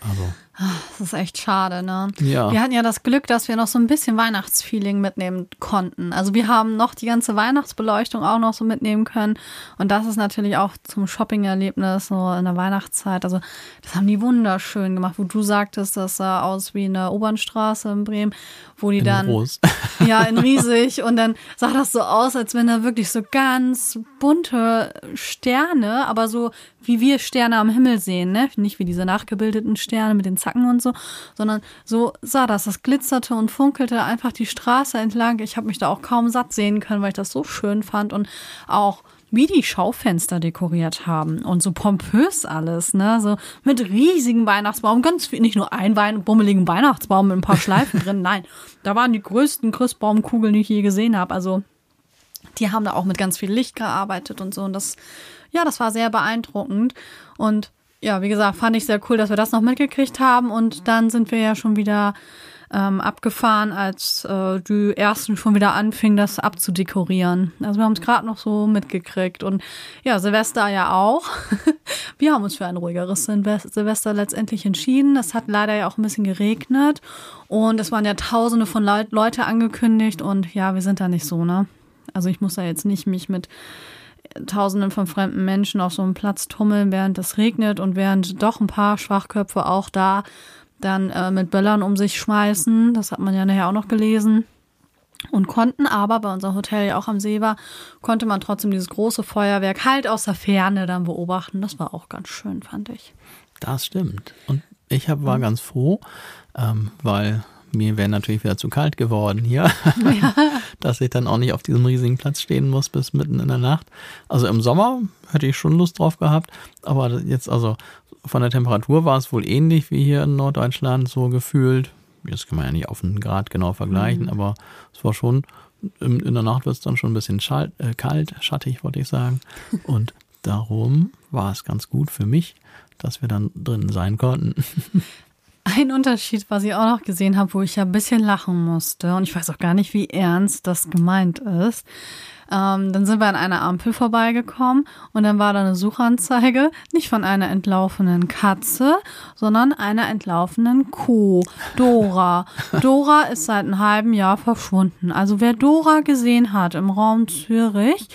Also. Das ist echt schade, ne? Ja. Wir hatten ja das Glück, dass wir noch so ein bisschen Weihnachtsfeeling mitnehmen konnten. Also wir haben noch die ganze Weihnachtsbeleuchtung auch noch so mitnehmen können. Und das ist natürlich auch zum Shopping-Erlebnis so in der Weihnachtszeit. Also das haben die wunderschön gemacht, wo du sagtest, das sah aus wie eine Obernstraße in Bremen, wo die in dann. Groß. *laughs* Ja, in *laughs* riesig. Und dann sah das so aus, als wenn da wirklich so ganz bunte Sterne, aber so wie wir Sterne am Himmel sehen, ne? Nicht wie diese nachgebildeten Sterne mit den Zacken und so, sondern so sah das. Das glitzerte und funkelte einfach die Straße entlang. Ich habe mich da auch kaum satt sehen können, weil ich das so schön fand und auch wie die Schaufenster dekoriert haben und so pompös alles, ne, so mit riesigen Weihnachtsbaum, ganz viel, nicht nur ein Wein, bummeligen Weihnachtsbaum mit ein paar Schleifen drin, nein, da waren die größten Christbaumkugeln, die ich je gesehen habe, also die haben da auch mit ganz viel Licht gearbeitet und so. Und das, ja, das war sehr beeindruckend. Und ja, wie gesagt, fand ich sehr cool, dass wir das noch mitgekriegt haben. Und dann sind wir ja schon wieder ähm, abgefahren, als äh, die ersten schon wieder anfingen, das abzudekorieren. Also wir haben es gerade noch so mitgekriegt. Und ja, Silvester ja auch. *laughs* wir haben uns für ein ruhigeres Silvester letztendlich entschieden. Es hat leider ja auch ein bisschen geregnet. Und es waren ja tausende von Le Leute angekündigt. Und ja, wir sind da nicht so, ne? Also ich muss da jetzt nicht mich mit Tausenden von fremden Menschen auf so einem Platz tummeln, während es regnet und während doch ein paar Schwachköpfe auch da dann äh, mit Böllern um sich schmeißen. Das hat man ja nachher auch noch gelesen. Und konnten aber, bei unserem Hotel ja auch am See war, konnte man trotzdem dieses große Feuerwerk halt aus der Ferne dann beobachten. Das war auch ganz schön, fand ich. Das stimmt. Und ich hab, war ganz froh, ähm, weil mir wäre natürlich wieder zu kalt geworden hier, ja. *laughs* dass ich dann auch nicht auf diesem riesigen Platz stehen muss bis mitten in der Nacht. Also im Sommer hätte ich schon Lust drauf gehabt, aber jetzt also von der Temperatur war es wohl ähnlich wie hier in Norddeutschland so gefühlt. Jetzt kann man ja nicht auf einen Grad genau vergleichen, mhm. aber es war schon, in, in der Nacht wird es dann schon ein bisschen schalt, äh, kalt, schattig, wollte ich sagen. *laughs* Und darum war es ganz gut für mich, dass wir dann drinnen sein konnten. *laughs* Ein Unterschied, was ich auch noch gesehen habe, wo ich ja ein bisschen lachen musste, und ich weiß auch gar nicht, wie ernst das gemeint ist. Ähm, dann sind wir an einer Ampel vorbeigekommen und dann war da eine Suchanzeige, nicht von einer entlaufenen Katze, sondern einer entlaufenen Kuh. Dora. Dora ist seit einem halben Jahr verschwunden. Also wer Dora gesehen hat im Raum Zürich,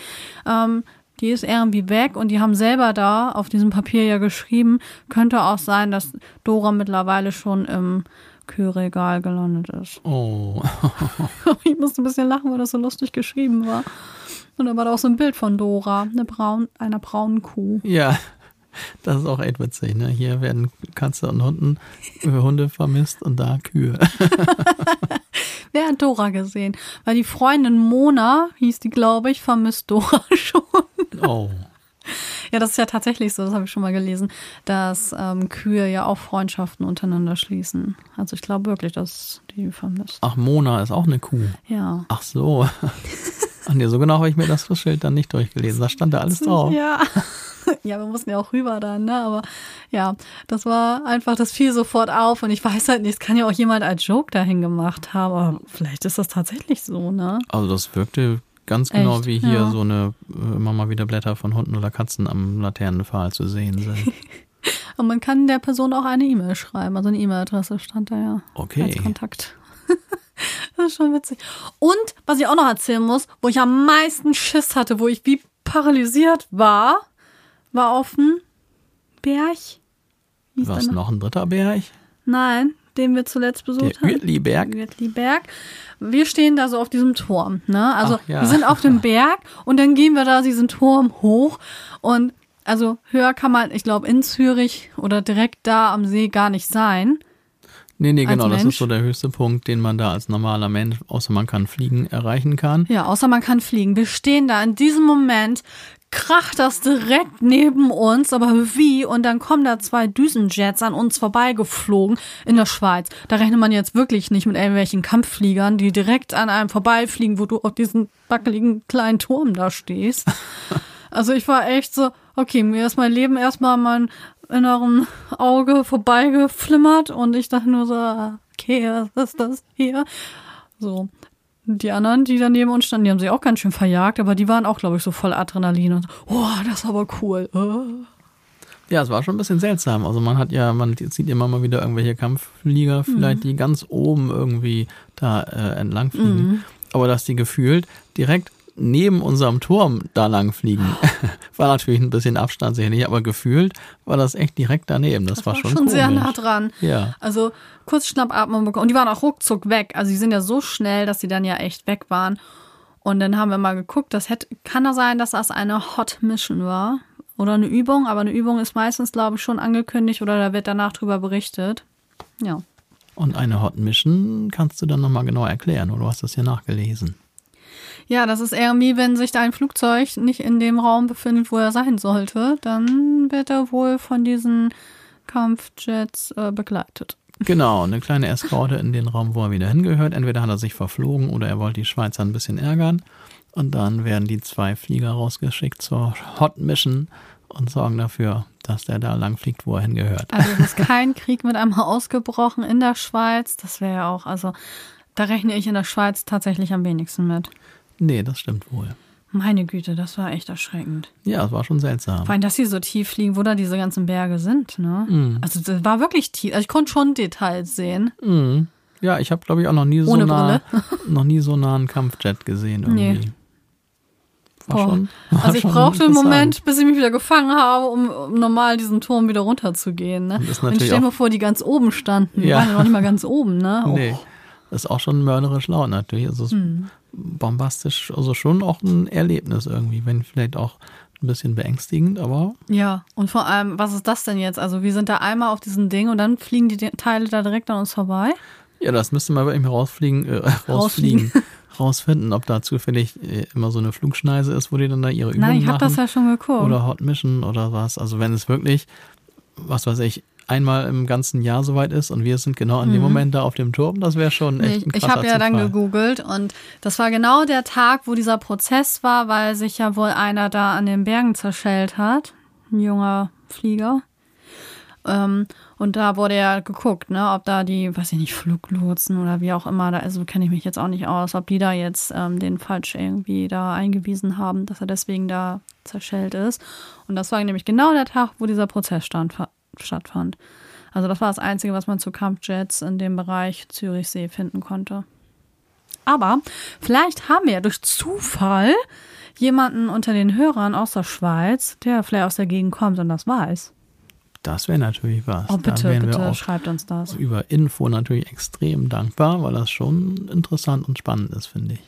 ähm, die ist irgendwie weg und die haben selber da auf diesem Papier ja geschrieben, könnte auch sein, dass Dora mittlerweile schon im Kühlregal gelandet ist. Oh. *laughs* ich musste ein bisschen lachen, weil das so lustig geschrieben war. Und da war da auch so ein Bild von Dora, eine braun, einer braunen Kuh. Ja, das ist auch echt witzig, ne? Hier werden Katze und Hunden, Hunde vermisst und da Kühe. *laughs* Wer hat Dora gesehen? Weil die Freundin Mona, hieß die, glaube ich, vermisst Dora *laughs* schon. Oh. Ja, das ist ja tatsächlich so, das habe ich schon mal gelesen, dass ähm, Kühe ja auch Freundschaften untereinander schließen. Also ich glaube wirklich, dass die vermisst. Ach, Mona ist auch eine Kuh. Ja. Ach so. *laughs* Ach nee, so genau habe ich mir das Schild dann nicht durchgelesen. Da stand da alles drauf. Ja. *laughs* ja, wir mussten ja auch rüber dann, ne? Aber ja, das war einfach, das fiel sofort auf und ich weiß halt nicht, es kann ja auch jemand als Joke dahin gemacht haben, aber vielleicht ist das tatsächlich so, ne? Also das wirkte ganz genau Echt? wie hier Ja. so eine äh, immer mal wieder Blätter von Hunden oder Katzen am Laternenpfahl zu sehen sind. *laughs* Und man kann der Person auch eine E-Mail schreiben, also eine E-Mail-Adresse stand da ja Okay. als Kontakt. *laughs* das ist schon witzig. Und was ich auch noch erzählen muss, wo ich am meisten Schiss hatte, wo ich wie paralysiert war, war auf dem Berg. Was der noch ein dritter Berg? Nein, den wir zuletzt Der besucht haben. Uetliberg. Uetliberg. Wir stehen da so auf diesem Turm, ne? Also Ach, ja. wir sind auf dem *laughs* Berg und dann gehen wir da diesen Turm hoch und also höher kann man, ich glaube, in Zürich oder direkt da am See gar nicht sein. Nee, nee, genau. Das ist so der höchste Punkt, den man da als normaler Mensch, außer man kann fliegen, erreichen kann. Ja, außer man kann fliegen. Wir stehen da in diesem Moment, kracht das direkt neben uns, aber wie? Und dann kommen da zwei Düsenjets an uns vorbeigeflogen in der Schweiz. Da rechnet man jetzt wirklich nicht mit irgendwelchen Kampffliegern, die direkt an einem vorbeifliegen, wo du auf diesen wackeligen kleinen Turm da stehst. *laughs* Also ich war echt so, okay, mir ist mein Leben erstmal mein inneren Auge vorbeigeflimmert und ich dachte nur so, okay, was ist das hier? So. Die anderen, die daneben uns standen, die haben sich auch ganz schön verjagt, aber die waren auch, glaube ich, so voll Adrenalin und so, oh, das ist aber cool. Oh. Ja, es war schon ein bisschen seltsam. Also man hat ja, man sieht immer mal wieder irgendwelche Kampfflieger, vielleicht die ganz oben irgendwie da äh, entlang fliegen. Aber dass die gefühlt direkt neben unserem Turm da lang fliegen, *laughs* war natürlich ein bisschen Abstand sicherlich, aber gefühlt war das echt direkt daneben. Das, war, schon, sehr komisch. nah dran. Ja. Also kurz Schnappatmung bekommen. Und die waren auch ruckzuck weg. Also die sind ja so schnell, dass die dann ja echt weg waren. Und dann haben wir mal geguckt, das hätte, kann da sein, dass das eine Hot Mission war oder eine Übung, aber eine Übung ist meistens, glaube ich, schon angekündigt oder da wird danach drüber berichtet. Ja. Und eine Hot Mission kannst du dann nochmal genau erklären, oder du hast das hier nachgelesen. Ja, das ist irgendwie, wenn sich ein Flugzeug nicht in dem Raum befindet, wo er sein sollte, dann wird er wohl von diesen Kampfjets äh, begleitet. Genau, eine kleine Eskorte in den Raum, wo er wieder hingehört. Entweder hat er sich verflogen oder er wollte die Schweizer ein bisschen ärgern. Und dann werden die zwei Flieger rausgeschickt zur Hot Mission und sorgen dafür, dass der da lang fliegt, wo er hingehört. Also ist kein Krieg mit einmal ausgebrochen in der Schweiz. Das wäre ja auch, also da rechne ich in der Schweiz tatsächlich am wenigsten mit. Nee, das stimmt wohl. Meine Güte, das war echt erschreckend. Ja, es war schon seltsam. Vor allem, dass sie so tief fliegen, wo da diese ganzen Berge sind, ne? Mhm. Also das war wirklich tief. Also ich konnte schon Details sehen. Mhm. Ja, ich habe, glaube ich, auch noch nie so nah, *laughs* noch nie so nah einen Kampfjet gesehen irgendwie. Nee. War schon, war Also ich brauchte einen. Moment, bis ich mich wieder gefangen habe, um, um normal diesen Turm wieder runterzugehen. Ne? Und Und natürlich stell mir vor, die ganz oben standen. Die Ja. waren ja noch nicht mal ganz oben, ne? *laughs* Oh. Nee, das ist auch schon mörderisch laut natürlich. Also es Hm. Bombastisch, also schon auch ein Erlebnis irgendwie, wenn vielleicht auch ein bisschen beängstigend, aber Ja, und vor allem, was ist das denn jetzt? Also wir sind da einmal auf diesem Ding und dann fliegen die Teile da direkt an uns vorbei. ja, das müsste man wirklich mal rausfliegen, äh, *laughs* rausfliegen, rausfinden, ob da zufällig äh, immer so eine Flugschneise ist, wo die dann da ihre Übungen Nein, ich habe machen. das ja schon geguckt. oder Hot Mission oder was. Also wenn es wirklich, was weiß ich, einmal im ganzen Jahr soweit ist und wir sind genau an dem Moment da auf dem Turm, das wäre schon echt ein Mhm. Ich, ich habe ja dann gegoogelt und das war genau der Tag, wo dieser Prozess war, weil sich ja wohl einer da an den Bergen zerschellt hat. Ein junger Flieger. Ähm, und da wurde ja geguckt, ne, ob da die, weiß ich nicht, Fluglotsen oder wie auch immer, da also kenne ich mich jetzt auch nicht aus, ob die da jetzt ähm, den falsch irgendwie da eingewiesen haben, dass er deswegen da zerschellt ist. Und das war nämlich genau der Tag, wo dieser Prozess stand, stattfand. Also das war das Einzige, was man zu Kampfjets in dem Bereich Zürichsee finden konnte. Aber vielleicht haben wir ja durch Zufall jemanden unter den Hörern aus der Schweiz, der vielleicht aus der Gegend kommt und das weiß. Das wäre natürlich was. Oh, da bitte, wir bitte, schreibt uns das. über Info natürlich extrem dankbar, weil das schon interessant und spannend ist, finde ich.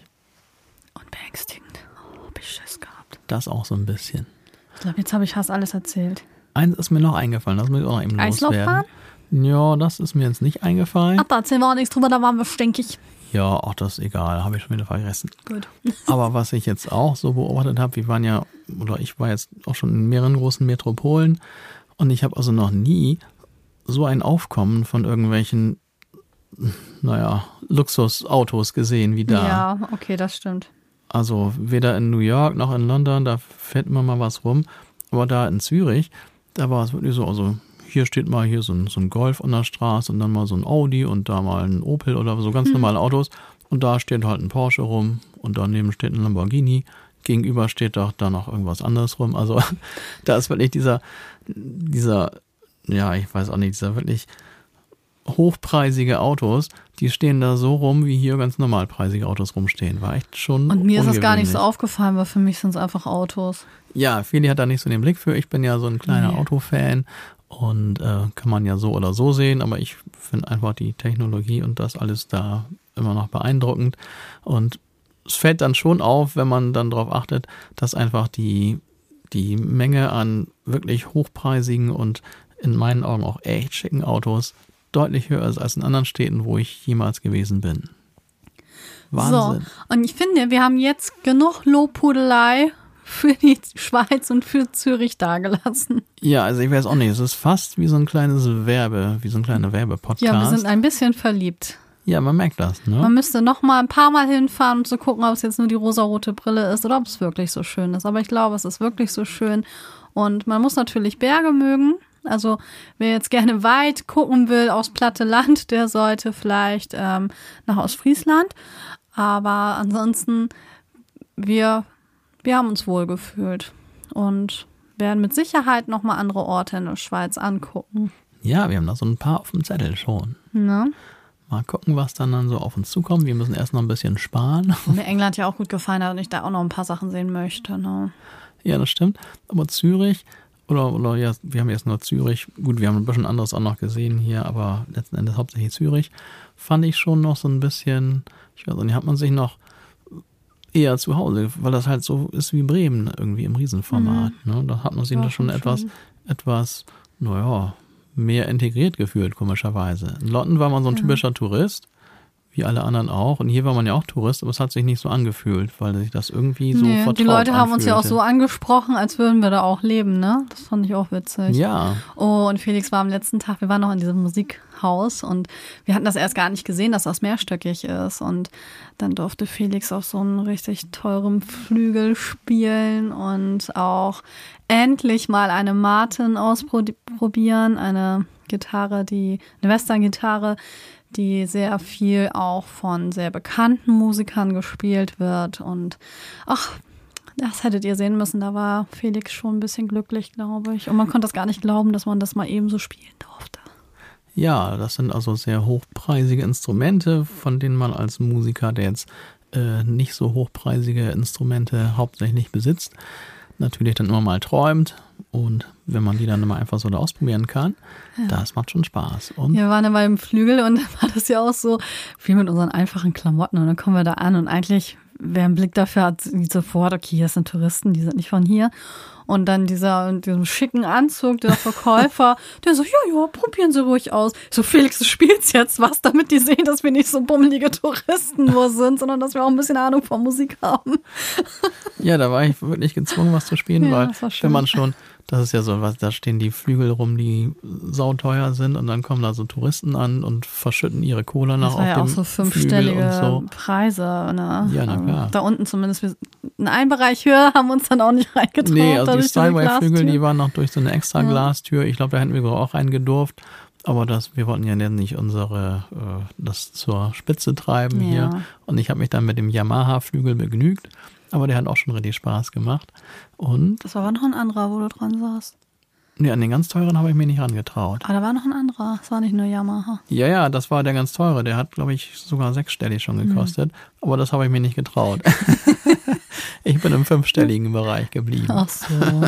Und beängstigend. Oh, hab ich Schiss gehabt. Das auch so ein bisschen. Ich glaube, jetzt habe ich fast alles erzählt. Eins ist mir noch eingefallen, das muss ich auch noch eben Eislaufbahn? loswerden. Ja, das ist mir jetzt nicht eingefallen. Ach, da erzählen wir auch nichts drüber, da waren wir stinkig. Ja, auch das ist egal, habe ich schon wieder vergessen. Gut. *laughs* Aber was ich jetzt auch so beobachtet habe, wir waren ja, oder ich war jetzt auch schon in mehreren großen Metropolen und ich habe also noch nie so ein Aufkommen von irgendwelchen, naja, Luxusautos gesehen wie da. Ja, okay, das stimmt. Also weder in New York noch in London, da fährt immer mal was rum. Aber da in Zürich, da war es wirklich so, also hier steht mal hier so ein, so ein Golf an der Straße und dann mal so ein Audi und da mal ein Opel oder so ganz normale Autos. Und da steht halt ein Porsche rum und daneben steht ein Lamborghini. Gegenüber steht doch da noch irgendwas anderes rum. Also *laughs* da ist wirklich dieser, dieser, ja, ich weiß auch nicht, dieser wirklich hochpreisige Autos, die stehen da so rum, wie hier ganz normalpreisige Autos rumstehen. War echt schon. Und mir ist das gar nicht so aufgefallen, weil für mich sind es einfach Autos. Ja, Feli hat da nicht so den Blick für. Ich bin ja so ein kleiner Nee. Autofan und äh, kann man ja so oder so sehen, aber ich finde einfach die Technologie und das alles da immer noch beeindruckend. Und es fällt dann schon auf, wenn man dann darauf achtet, dass einfach die, die Menge an wirklich hochpreisigen und in meinen Augen auch echt schicken Autos deutlich höher ist als in anderen Städten, wo ich jemals gewesen bin. Wahnsinn. So, und ich finde, wir haben jetzt genug Lobhudelei für die Schweiz und für Zürich dagelassen. Ja, also ich weiß auch nicht. Es ist fast wie so ein kleines Werbe, wie so ein kleiner Werbepodcast. Ja, wir sind ein bisschen verliebt. Ja, man merkt das, ne? Man müsste noch mal ein paar Mal hinfahren, um zu gucken, ob es jetzt nur die rosarote Brille ist oder ob es wirklich so schön ist. Aber ich glaube, es ist wirklich so schön. Und man muss natürlich Berge mögen. Also wer jetzt gerne weit gucken will aus Platte Land, der sollte vielleicht ähm, nach Ostfriesland. Aber ansonsten, wir, wir haben uns wohl gefühlt und werden mit Sicherheit nochmal andere Orte in der Schweiz angucken. Ja, wir haben da so ein paar auf dem Zettel schon. Ne? Mal gucken, was dann, dann so auf uns zukommt. Wir müssen erst noch ein bisschen sparen. *laughs* Mir England ja auch gut gefallen hat und ich da auch noch ein paar Sachen sehen möchte. Ne? Ja, das stimmt. Aber Zürich, oder, oder ja, wir haben jetzt nur Zürich. Gut, wir haben ein bisschen anderes auch noch gesehen hier, aber letzten Endes hauptsächlich Zürich. Fand ich schon noch so ein bisschen, ich weiß nicht, hat man sich noch eher zu Hause, weil das halt so ist wie Bremen irgendwie im Riesenformat. Mhm. Ne? Da hat man sich ja, schon etwas, schön. etwas, naja, mehr integriert gefühlt, komischerweise. In Lotten war man so ein ja. typischer Tourist, wie alle anderen auch. Und hier war man ja auch Tourist, aber es hat sich nicht so angefühlt, weil sich das irgendwie so nee, vertraut Die Leute haben anfühlte. uns ja auch so angesprochen, als würden wir da auch leben, ne? Das fand ich auch witzig. Ja. Oh, und Felix war am letzten Tag, wir waren noch in diesem Musikhaus und wir hatten das erst gar nicht gesehen, dass das mehrstöckig ist. Und dann durfte Felix auf so einem richtig teuren Flügel spielen und auch endlich mal eine Martin ausprobieren, eine Gitarre, die, eine Western-Gitarre, die sehr viel auch von sehr bekannten Musikern gespielt wird. Und ach, das hättet ihr sehen müssen. Da war Felix schon ein bisschen glücklich, glaube ich. Und man konnte das gar nicht glauben, dass man das mal eben so spielen durfte. Ja, das sind also sehr hochpreisige Instrumente, von denen man als Musiker, der jetzt äh, nicht so hochpreisige Instrumente hauptsächlich besitzt, natürlich dann immer mal träumt. Und wenn man die dann immer einfach so da ausprobieren kann, ja. das macht schon Spaß. Und wir waren dann beim Flügel und *laughs* dann war das ja auch so viel mit unseren einfachen Klamotten. Und dann kommen wir da an und eigentlich, wer einen Blick dafür hat, sieht sofort, okay, hier sind Touristen, die sind nicht von hier. Und dann dieser, diesem schicken Anzug, der Verkäufer, *laughs* der so, ja, ja, probieren Sie ruhig aus. So, Felix, du spielst jetzt was, damit die sehen, dass wir nicht so bummelige Touristen nur sind, sondern dass wir auch ein bisschen Ahnung von Musik haben. *laughs* Ja, da war ich wirklich gezwungen, was zu spielen, ja, weil wenn man schon das ist ja so, was, da stehen die Flügel rum, die sauteuer sind und dann kommen da so Touristen an und verschütten ihre Cola nach das war auf ja dem auch so fünfstellige so. Preise. Ne? Ja, na klar. Da unten zumindest, in einem Bereich höher haben wir uns dann auch nicht reingetraut. Nee, also die Steinway-Flügel, die waren noch durch so eine extra ja. Glastür. Ich glaube, da hätten wir auch reingedurft. Aber das, wir wollten ja nicht unsere, äh, das zur Spitze treiben ja. hier. Und ich habe mich dann mit dem Yamaha-Flügel begnügt. Aber der hat auch schon richtig Spaß gemacht. Und. Das war aber noch ein anderer, wo du dran saßt. Nee, an den ganz teuren habe ich mir nicht rangetraut. Aber da war noch ein anderer. Das war nicht nur Yamaha. Ja, ja, das war der ganz teure. Der hat, glaube ich, sogar sechsstellig schon mhm. gekostet. Mhm. Aber das habe ich mir nicht getraut. *laughs* *laughs* ich bin im fünfstelligen Bereich geblieben. Ach so. *laughs*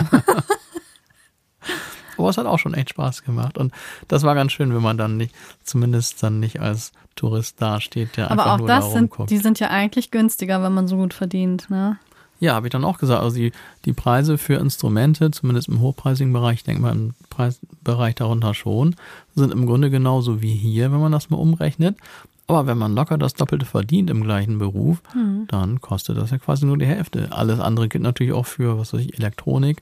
Aber es hat auch schon echt Spaß gemacht. Und das war ganz schön, wenn man dann nicht, zumindest dann nicht als Tourist dasteht, der Aber einfach auch nur das da sind, rumguckt. die sind ja eigentlich günstiger, wenn man so gut verdient, ne? Ja, habe ich dann auch gesagt. Also die, die Preise für Instrumente, zumindest im hochpreisigen Bereich, ich denke mal im Preisbereich darunter schon, sind im Grunde genauso wie hier, wenn man das mal umrechnet. Aber wenn man locker das Doppelte verdient im gleichen Beruf, mhm. dann kostet das ja quasi nur die Hälfte. Alles andere gilt natürlich auch für, was weiß ich, Elektronik,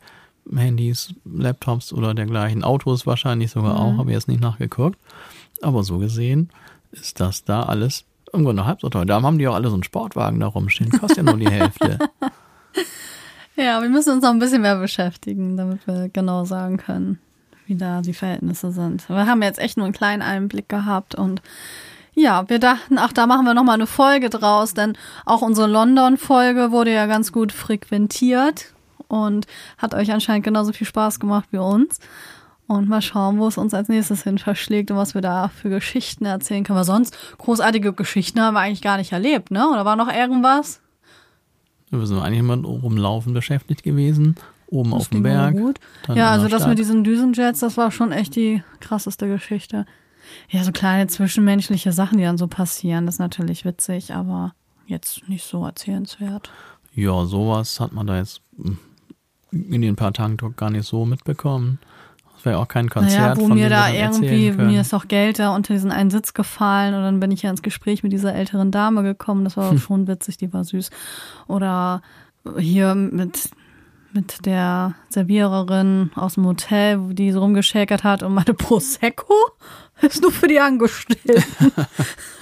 Handys, Laptops oder dergleichen. Autos wahrscheinlich sogar mhm. auch, habe ich jetzt nicht nachgeguckt. Aber so gesehen ist das da alles im Grunde halb so teuer. Da haben die auch alle so einen Sportwagen da rumstehen. Kostet ja nur die Hälfte. *laughs* *laughs* Ja, wir müssen uns noch ein bisschen mehr beschäftigen, damit wir genau sagen können, wie da die Verhältnisse sind. Wir haben jetzt echt nur einen kleinen Einblick gehabt und ja, wir dachten, ach, da machen wir nochmal eine Folge draus, denn auch unsere London-Folge wurde ja ganz gut frequentiert und hat euch anscheinend genauso viel Spaß gemacht wie uns. Und mal schauen, wo es uns als nächstes hin verschlägt und was wir da für Geschichten erzählen können. Weil sonst großartige Geschichten haben wir eigentlich gar nicht erlebt, ne? Oder war noch irgendwas? Wir sind eigentlich immer rumlaufen beschäftigt gewesen, oben das auf dem Berg. Ja, also das mit diesen Düsenjets, das war schon echt die krasseste Geschichte. Ja, so kleine zwischenmenschliche Sachen, die dann so passieren, das ist natürlich witzig, aber jetzt nicht so erzählenswert. Ja, sowas hat man da jetzt in den paar Tagen doch gar nicht so mitbekommen. Das wäre auch kein Konzert. Naja, wo von mir da irgendwie, mir ist auch Geld da unter diesen einen Sitz gefallen und dann bin ich ja ins Gespräch mit dieser älteren Dame gekommen. Das war hm. *laughs* schon witzig, die war süß. Oder hier mit, mit der Serviererin aus dem Hotel, die so rumgeschäkert hat und meine Prosecco ist nur für die Angestellten. *laughs*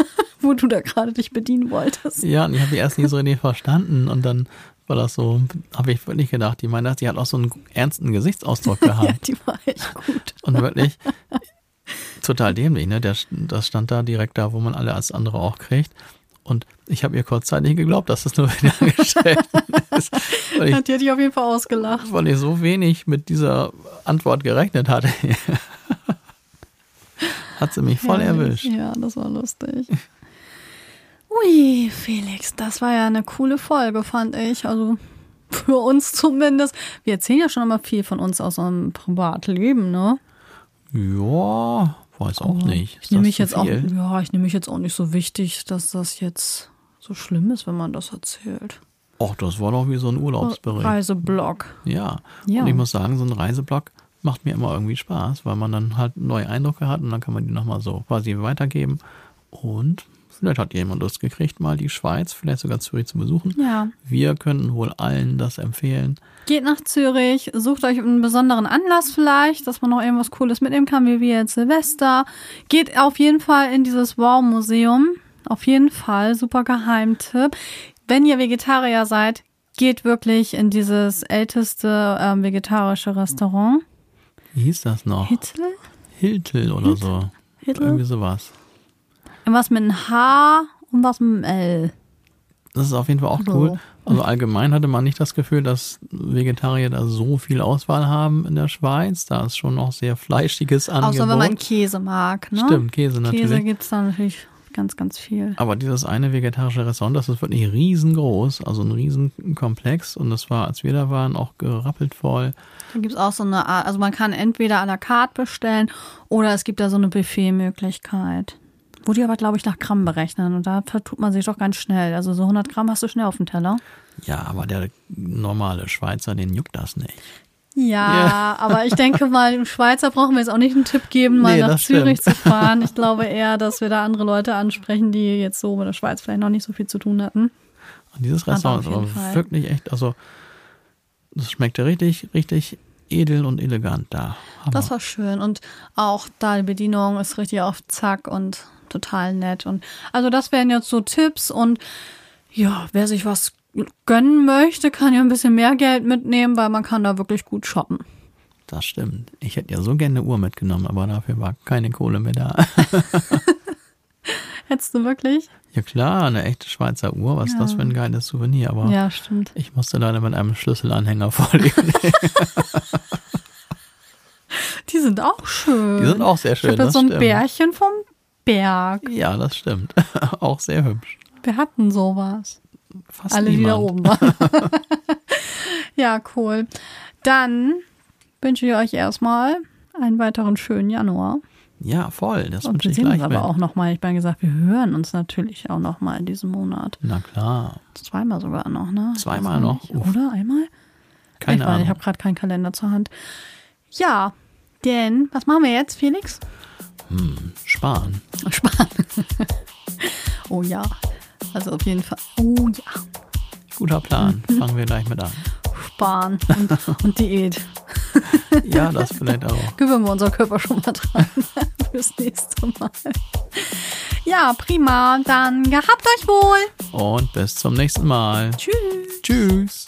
*laughs* wo du da gerade dich bedienen wolltest. Ja, und ich habe die erst nie so richtig verstanden und dann war das so, habe ich wirklich gedacht. Die meinte, die hat auch so einen ernsten Gesichtsausdruck *laughs* Ja, gehabt. die war echt gut. Und wirklich total dämlich, ne? Der, das stand da direkt da, wo man alle als andere auch kriegt. Und ich habe ihr kurzzeitig geglaubt, dass das nur für die Angestellten ist. Ich, Hat die dich auf jeden Fall ausgelacht. weil ich so wenig mit dieser Antwort gerechnet hatte. *laughs* Hat sie mich voll Herrlich. erwischt. Ja, das war lustig. Ui, Felix, das war ja eine coole Folge, fand ich. Also für uns zumindest. Wir erzählen ja schon immer viel von uns aus unserem Privatleben, ne? Ja, weiß auch nicht. Ist Ich nehme mich jetzt auch, viel? ja, ich nehme mich jetzt auch nicht so wichtig, dass das jetzt so schlimm ist, wenn man das erzählt. Och, das war doch wie so ein Urlaubsbericht. Reiseblog. Ja. Ja. Und ich muss sagen, so ein Reiseblog macht mir immer irgendwie Spaß, weil man dann halt neue Eindrücke hat und dann kann man die nochmal so quasi weitergeben. Und vielleicht hat jemand Lust gekriegt, mal die Schweiz, vielleicht sogar Zürich zu besuchen. Ja. Wir könnten wohl allen das empfehlen. Geht nach Zürich, sucht euch einen besonderen Anlass vielleicht, dass man noch irgendwas Cooles mitnehmen kann, wie wir jetzt Silvester. Geht auf jeden Fall in dieses Wow-Museum. Auf jeden Fall, super Geheimtipp. Wenn ihr Vegetarier seid, geht wirklich in dieses älteste ähm, vegetarische Restaurant. Wie hieß das noch? Hittel? Hiltel oder so. Hittel? Irgendwie sowas. Was mit einem H und was mit einem L. Das ist auf jeden Fall auch So. cool. Also allgemein hatte man nicht das Gefühl, dass Vegetarier da so viel Auswahl haben in der Schweiz. Da ist schon noch sehr fleischiges Angebot. Außer wenn man Käse mag, ne? Stimmt, Käse natürlich. Käse gibt's da natürlich ganz, ganz viel. Aber dieses eine vegetarische Restaurant, das ist wirklich riesengroß, also ein Riesenkomplex. Und das war, als wir da waren, auch gerappelt voll. Da gibt's auch so eine Art, also man kann entweder à la carte bestellen oder es gibt da so eine Buffet-Möglichkeit. Wo die aber, glaube ich, nach Gramm berechnen und da vertut man sich doch ganz schnell. Also so 100 Gramm hast du schnell auf dem Teller. Ja, aber der normale Schweizer, den juckt das nicht. Ja, Ja. *laughs* aber ich denke mal, dem Schweizer brauchen wir jetzt auch nicht einen Tipp geben, mal Nee, nach Zürich stimmt. zu fahren. *laughs* Ich glaube eher, dass wir da andere Leute ansprechen, die jetzt so mit der Schweiz vielleicht noch nicht so viel zu tun hatten. Und dieses Restaurant ist aber wirklich echt, also das schmeckte richtig, richtig edel und elegant da. Hammer. Das war schön und auch da die Bedienung ist richtig auf Zack und total nett und also das wären jetzt so Tipps und ja, wer sich was gönnen möchte, kann ja ein bisschen mehr Geld mitnehmen, weil man kann da wirklich gut shoppen. Das stimmt. Ich hätte ja so gerne eine Uhr mitgenommen, aber dafür war keine Kohle mehr da. *laughs* Hättest du wirklich? Ja klar, eine echte Schweizer Uhr, was ist das Ja. für ein geiles Souvenir, aber Ja, stimmt. ich musste leider mit einem Schlüsselanhänger vorlegen. *laughs* Die sind auch schön. Die sind auch sehr ich schön, habe das jetzt so ein stimmt. Bärchen vom Berg. Ja, das stimmt. *laughs* auch sehr hübsch. Wir hatten sowas. Fast Alle, die da niemand. oben waren. *laughs* *laughs* ja, cool. Dann wünsche ich euch erstmal einen weiteren schönen Januar. Ja, voll. Das Und wünsche wir ich sehen uns gleich aber mit. auch nochmal. Ich habe gesagt, wir hören uns natürlich auch nochmal in diesem Monat. Na klar. Zweimal sogar noch, ne? Zweimal Weiß noch? nicht. Oder einmal? Keine ich Ahnung. Ich habe gerade keinen Kalender zur Hand. Ja, denn was machen wir jetzt, Felix? Sparen. *laughs* Sparen. oh ja. Also auf jeden Fall. Oh ja. Guter Plan. Mhm. Fangen wir gleich mit an. Sparen *laughs* und, und Diät. *laughs* Ja, das vielleicht auch. Gewöhnen wir unser Körper schon mal dran fürs nächste Mal. Ja, prima. Dann gehabt euch wohl. Und bis zum nächsten Mal. Tschüss. Tschüss.